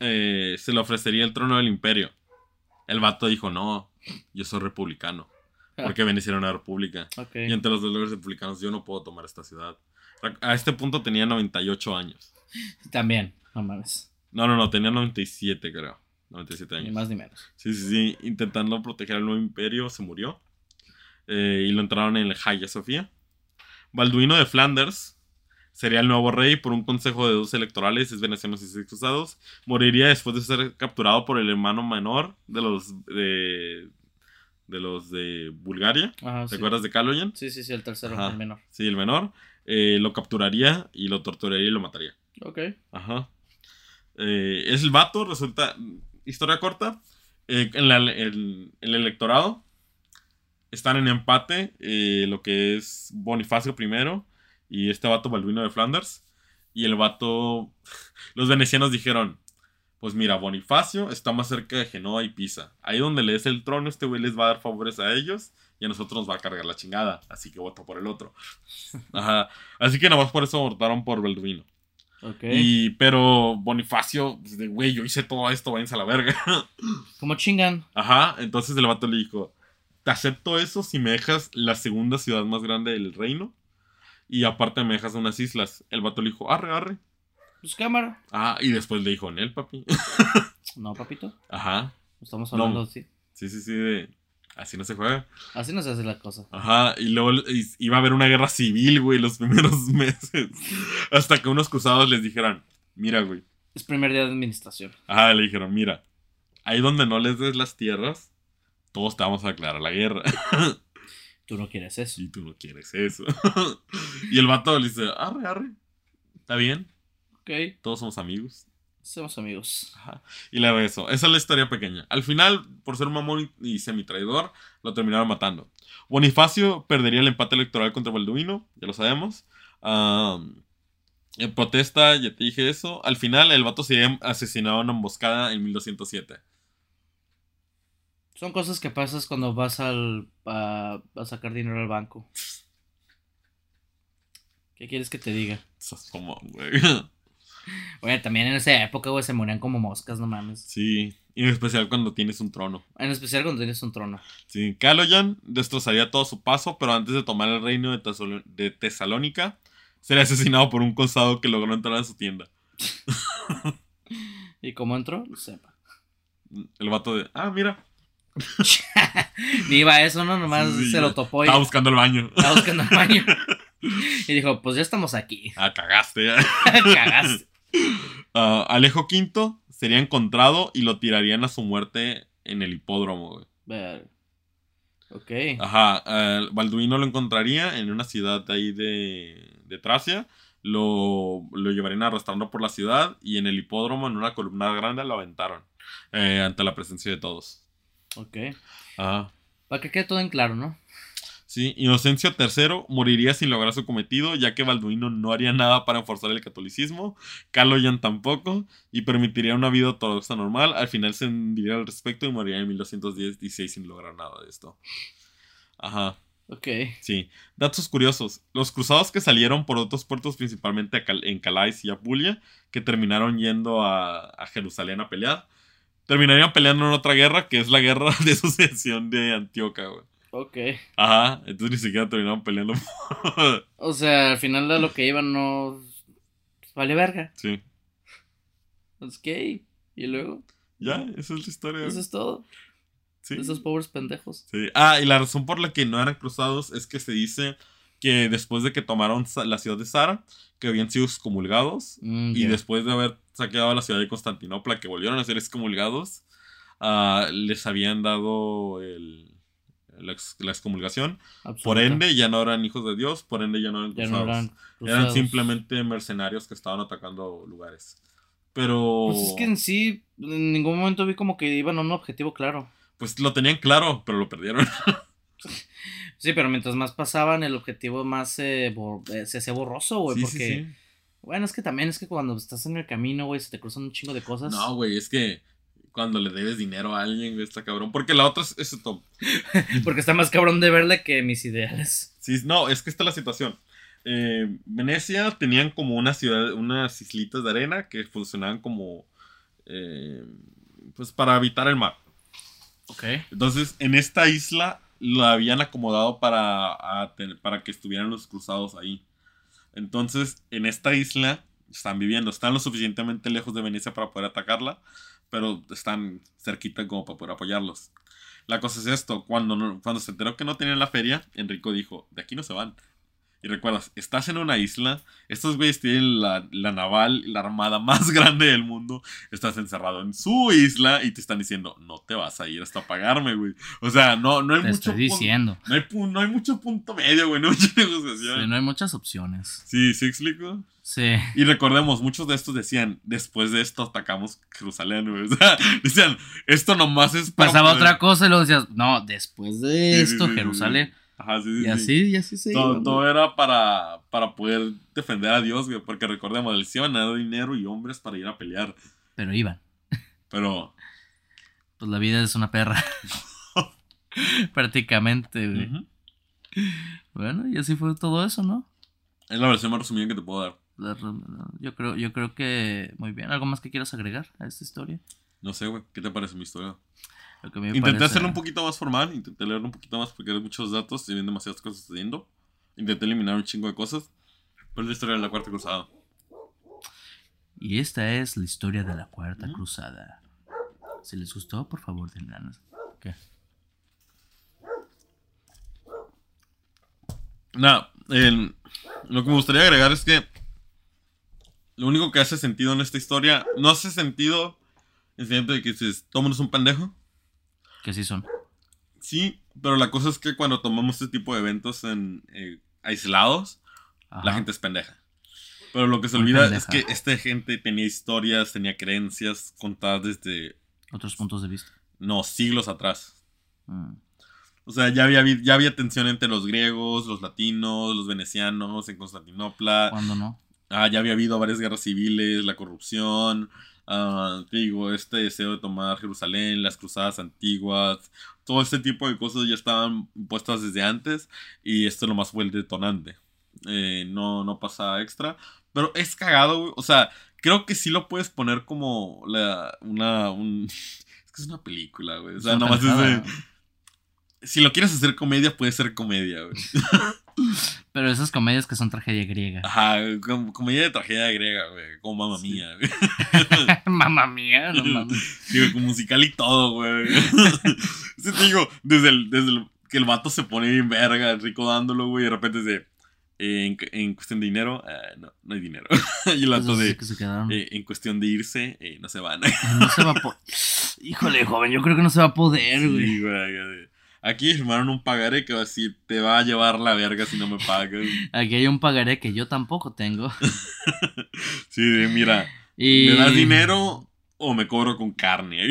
[SPEAKER 2] eh, se le ofrecería el trono del imperio. El vato dijo, no, yo soy republicano. Porque Venecia era una república. Y entre los dos republicanos yo no puedo tomar esta ciudad. A este punto tenía 98 años.
[SPEAKER 1] También, no mames.
[SPEAKER 2] No, no, no, tenía 97 creo. 97 años.
[SPEAKER 1] Ni más ni menos.
[SPEAKER 2] Sí, sí, sí. Intentando proteger al nuevo imperio, se murió. Eh, y lo entraron en el Hagia Sofía. Balduino de Flanders sería el nuevo rey por un consejo de dos electorales, es venecianos y seis cruzados. Moriría después de ser capturado por el hermano menor de los de, de los de Bulgaria. ¿Te acuerdas de Kaloyan?
[SPEAKER 1] Sí, sí, sí, el tercero, el menor.
[SPEAKER 2] Sí, el menor. Eh, lo capturaría y lo torturaría y lo mataría.
[SPEAKER 1] Ok.
[SPEAKER 2] Ajá. Eh, es el vato, resulta. Historia corta. Eh, en, el, electorado están en empate lo que es Bonifacio primero y este vato Balduino de Flanders. Y el vato, (laughs) los venecianos dijeron, pues mira, Bonifacio está más cerca de Genoa y Pisa. Ahí donde le des el trono, este güey les va a dar favores a ellos y a nosotros nos va a cargar la chingada. Así que voto por el otro. (laughs) Ajá. Así que nada más por eso votaron por Balduino. Y, pero Bonifacio, pues, güey, yo hice todo esto, váyanse a la verga. (laughs)
[SPEAKER 1] Como chingan.
[SPEAKER 2] Ajá, entonces el vato le dijo, te acepto eso si me dejas la segunda ciudad más grande del reino y aparte me dejas unas islas. El vato le dijo, arre, arre.
[SPEAKER 1] Pues cámara.
[SPEAKER 2] Ah, y después le dijo, en él, papi. (laughs)
[SPEAKER 1] no, papito.
[SPEAKER 2] Ajá.
[SPEAKER 1] Estamos hablando así.
[SPEAKER 2] Sí, sí, sí, de... Así no se juega.
[SPEAKER 1] Así no se hace la cosa.
[SPEAKER 2] Ajá, y luego iba a haber una guerra civil, güey, los (laughs) primeros meses. Hasta que unos cruzados les dijeran, mira, güey.
[SPEAKER 1] Es primer día de administración.
[SPEAKER 2] Ajá, le dijeron, mira, ahí donde no les des las tierras, todos te vamos a declarar la guerra. (laughs)
[SPEAKER 1] Tú no quieres eso.
[SPEAKER 2] Y tú no quieres eso. (laughs) y el vato le dice, arre, arre. Está bien.
[SPEAKER 1] Ok.
[SPEAKER 2] Todos somos amigos.
[SPEAKER 1] Somos amigos.
[SPEAKER 2] Ajá. Y le eso. Esa es la historia pequeña. Al final, por ser un mamón y semi-traidor, lo terminaron matando. Bonifacio perdería el empate electoral contra Balduino, ya lo sabemos. en protesta, ya te dije eso. Al final, el vato sería asesinado en una emboscada en 1207.
[SPEAKER 1] Son cosas que pasas cuando vas al, a, sacar dinero al banco. (laughs) ¿Qué quieres que te diga?
[SPEAKER 2] Sos como, güey. (laughs)
[SPEAKER 1] Oye, también en esa época, güey, se morían como moscas, no mames.
[SPEAKER 2] Sí, y en especial cuando tienes un trono.
[SPEAKER 1] En especial cuando tienes un trono.
[SPEAKER 2] Sí, Kaloyan destrozaría todo su paso, pero antes de tomar el reino de, de Tesalónica, sería asesinado por un costado que logró entrar a su tienda. (laughs)
[SPEAKER 1] ¿Y cómo entró? No sepa.
[SPEAKER 2] El vato de, ah, mira, (laughs)
[SPEAKER 1] Iba eso, ¿no? Nomás se lo topó
[SPEAKER 2] y. Estaba buscando el baño.
[SPEAKER 1] Estaba buscando el baño. (laughs) Y dijo, pues ya estamos aquí.
[SPEAKER 2] Ah, cagaste. cagaste. (laughs) Ah, Alejo V sería encontrado y lo tirarían a su muerte en el hipódromo, güey.
[SPEAKER 1] Ok.
[SPEAKER 2] Ajá. Uh, Balduino lo encontraría en una ciudad ahí de, de Tracia. Lo, lo llevarían arrastrando por la ciudad y en el hipódromo, en una columna grande, lo aventaron. eh, ante la presencia de todos.
[SPEAKER 1] Ok. Para que quede todo en claro, ¿no?
[SPEAKER 2] Sí, Inocencio III moriría sin lograr su cometido, ya que Balduino no haría nada para enforzar el catolicismo, Caloyan tampoco, y permitiría una vida ortodoxa normal. Al final se hundiría al respecto y moriría en 1216 sin lograr nada de esto. Ajá.
[SPEAKER 1] Ok.
[SPEAKER 2] Sí. Datos curiosos. Los cruzados que salieron por otros puertos, principalmente en Calais y Apulia, que terminaron yendo a, a Jerusalén a pelear, terminarían peleando en otra guerra, que es la guerra (laughs) de sucesión de Antioquia, güey.
[SPEAKER 1] Ok.
[SPEAKER 2] Ajá, entonces ni siquiera terminaron peleando. (laughs)
[SPEAKER 1] o sea, al final de lo que iban no. Vale verga.
[SPEAKER 2] Sí.
[SPEAKER 1] Ok. ¿Y luego?
[SPEAKER 2] Ya, esa es la historia.
[SPEAKER 1] Eso es todo. Sí. Esos pobres pendejos.
[SPEAKER 2] Sí. Ah, y la razón por la que no eran cruzados es que se dice que después de que tomaron la ciudad de Sara, que habían sido excomulgados, mm, y después de haber saqueado la ciudad de Constantinopla, que volvieron a ser excomulgados, uh, les habían dado el, la, excomulgación. Por ende, ya no eran hijos de Dios, por ende ya no eran cruzados. eran, simplemente mercenarios que estaban atacando lugares. Pero...
[SPEAKER 1] Pues es que en sí, en ningún momento vi como que iban a un objetivo claro.
[SPEAKER 2] Pues lo tenían claro, pero lo perdieron. (laughs)
[SPEAKER 1] sí, pero mientras más pasaban, el objetivo más eh, eh, se hacía borroso, güey, porque... Bueno, es que también es que cuando estás en el camino, güey, se te cruzan un chingo de cosas.
[SPEAKER 2] No, güey, es que cuando le debes dinero a alguien, güey, está cabrón. Porque la otra es, es top. (laughs)
[SPEAKER 1] Porque está más cabrón de verle que mis ideales.
[SPEAKER 2] Sí, no, es que esta es la situación. Eh, Venecia tenían como una ciudad, unas islitas de arena que funcionaban como, eh, pues para habitar el mar.
[SPEAKER 1] Ok.
[SPEAKER 2] Entonces, en esta isla la habían acomodado para, para que estuvieran los cruzados ahí. Entonces, en esta isla están viviendo, están lo suficientemente lejos de Venecia para poder atacarla pero están cerquita como para poder apoyarlos. La cosa es esto, cuando, cuando se enteró que no tenían la feria, Enrico dijo, de aquí no se van. Y recuerdas, estás en una isla, estos güeyes tienen la, la, naval, la armada más (laughs) grande del mundo, estás encerrado en su isla y te están diciendo, no te vas a ir hasta pagarme, güey. O sea, no, no hay
[SPEAKER 1] te
[SPEAKER 2] mucho...
[SPEAKER 1] Estoy diciendo.
[SPEAKER 2] No hay, no hay mucho punto medio, güey, no hay mucha negociación.
[SPEAKER 1] Sí, no hay muchas opciones.
[SPEAKER 2] Sí, ¿sí explico?
[SPEAKER 1] Sí.
[SPEAKER 2] Y recordemos, muchos de estos decían, después de esto atacamos Jerusalén, güey. O sea, (laughs) decían, esto nomás es
[SPEAKER 1] para Pasaba otra cosa y luego decías, no, después de esto, Jerusalén.
[SPEAKER 2] Ajá, sí, sí.
[SPEAKER 1] Y así, y así se
[SPEAKER 2] todo, todo, era para, para poder defender a Dios, güey. Porque recordemos, les iban a dar dinero y hombres para ir a pelear.
[SPEAKER 1] Pero iban.
[SPEAKER 2] Pero.
[SPEAKER 1] Pues la vida es una perra. (laughs) Prácticamente, güey. Bueno, y así fue todo eso, ¿no?
[SPEAKER 2] Es la versión más resumida que te puedo dar.
[SPEAKER 1] Yo creo, yo creo que muy bien. ¿Algo más que quieras agregar a esta historia?
[SPEAKER 2] No sé, güey. ¿Qué te parece mi historia? intenté hacerlo un poquito más formal, intenté leerlo un poquito más porque hay muchos datos y vienen demasiadas cosas sucediendo. Intenté eliminar un chingo de cosas. Pero es la historia de la Cuarta Cruzada.
[SPEAKER 1] Y esta es la historia de la Cuarta Cruzada. Si les gustó, por favor, denle ¿Qué?
[SPEAKER 2] Nada, lo que me gustaría agregar es que lo único que hace sentido en esta historia no hace sentido en el sentido de que dices, es un pendejo.
[SPEAKER 1] Que sí son.
[SPEAKER 2] Sí, pero la cosa es que cuando tomamos este tipo de eventos en eh, aislados, la gente es pendeja. Pero lo que se olvida es que esta gente tenía historias, tenía creencias contadas desde...
[SPEAKER 1] Otros puntos de vista.
[SPEAKER 2] No, siglos atrás. Mm. O sea, ya había, ya había tensión entre los griegos, los latinos, los venecianos en Constantinopla.
[SPEAKER 1] ¿Cuándo no?
[SPEAKER 2] Ah, ya había habido varias guerras civiles, la corrupción, uh, digo, este deseo de tomar Jerusalén, las cruzadas antiguas, todo este tipo de cosas ya estaban puestas desde antes y esto lo más fue el detonante. Eh, no, no pasa extra, pero es cagado, O sea, creo que sí lo puedes poner como la, una, un... (laughs) Es que es una película, güey. O sea, (laughs) nomás es de si lo quieres hacer comedia, puede ser comedia, güey. (laughs)
[SPEAKER 1] Pero esas comedias que son tragedia griega.
[SPEAKER 2] Ajá, comedia de tragedia griega, güey. Como mamá mía, güey. (laughs)
[SPEAKER 1] mamá mía, no mames.
[SPEAKER 2] Digo, con musical y todo, güey. (laughs) sí, te digo, desde, el, desde que el vato se pone bien verga, rico dándolo, güey, y de repente dice. En, en, cuestión de dinero, uh, no, no hay dinero. y el vato de. Eh, en cuestión de irse, eh, no se van.
[SPEAKER 1] no se va a poder. Híjole, joven, yo creo que no se va a poder, güey.
[SPEAKER 2] Sí, güey. Aquí firmaron un pagaré que va a decir, te va a llevar la verga si no me pagas. (laughs)
[SPEAKER 1] Aquí hay un pagaré que yo tampoco tengo. (laughs)
[SPEAKER 2] sí, mira, me das dinero o me cobro con carne.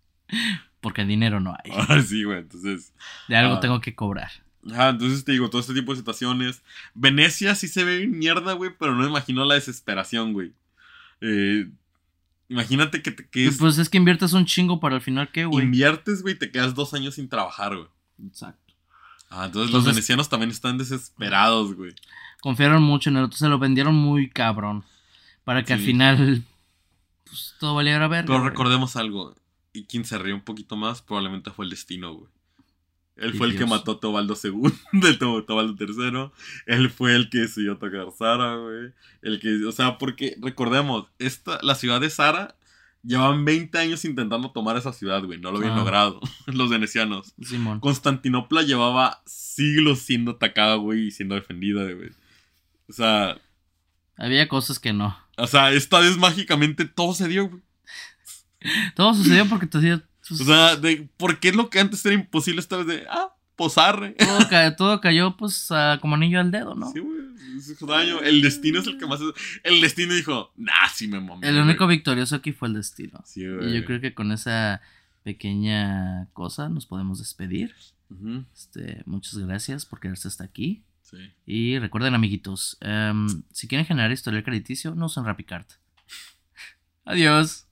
[SPEAKER 2] (laughs)
[SPEAKER 1] Porque dinero no hay.
[SPEAKER 2] Ah, sí, güey, entonces.
[SPEAKER 1] De algo ah. tengo que cobrar.
[SPEAKER 2] Ajá, entonces te digo, todo este tipo de situaciones. Venecia sí se ve mierda, güey, pero no me imagino la desesperación, güey. Eh, imagínate que te quedes.
[SPEAKER 1] Pues es que inviertes un chingo para al final, ¿qué, güey?
[SPEAKER 2] Inviertes, güey, te quedas dos años sin trabajar, güey. Exacto. Ah, entonces, los venecianos también están desesperados, güey.
[SPEAKER 1] Confiaron mucho en él, entonces lo vendieron muy cabrón. Para que al final. Pues todo valiera ver.
[SPEAKER 2] Pero recordemos algo. Y quien se rió un poquito más, probablemente fue el destino, güey. (laughs) Él fue el que mató a Tobaldo II, de Tobaldo III. Él fue el que decidió atacar Sara, güey. El que, o sea, porque recordemos, esta, la ciudad de Sara llevan 20 años intentando tomar esa ciudad, güey. No lo habían ah. logrado (laughs) los venecianos. Simón. Constantinopla llevaba siglos siendo atacada, güey, y siendo defendida, güey. O sea...
[SPEAKER 1] Había cosas que no.
[SPEAKER 2] O sea, esta vez mágicamente todo se dio, güey.
[SPEAKER 1] todo sucedió porque te dio
[SPEAKER 2] o sea, de, ¿por qué es lo que antes era imposible esta vez de, ah, posarre?
[SPEAKER 1] Todo, cayó, pues, como anillo al dedo, ¿no? Sí, güey.
[SPEAKER 2] El destino es el que más. El destino dijo, nah, sí me mamé.
[SPEAKER 1] El único victorioso aquí fue el destino. Sí, güey. Y yo creo que con esa pequeña cosa nos podemos despedir. este, muchas gracias por quedarse hasta aquí. Sí. Y recuerden, amiguitos, em, si quieren generar historial crediticio, no usen RappiCard. (laughs) Adiós.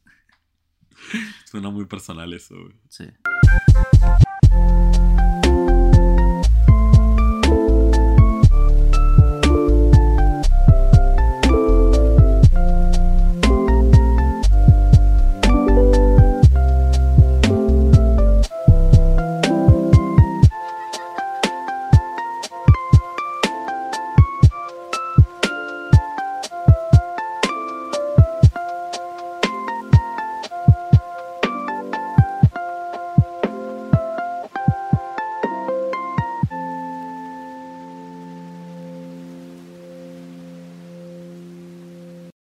[SPEAKER 1] (laughs)
[SPEAKER 2] Suena muy personal eso, güey. Sí.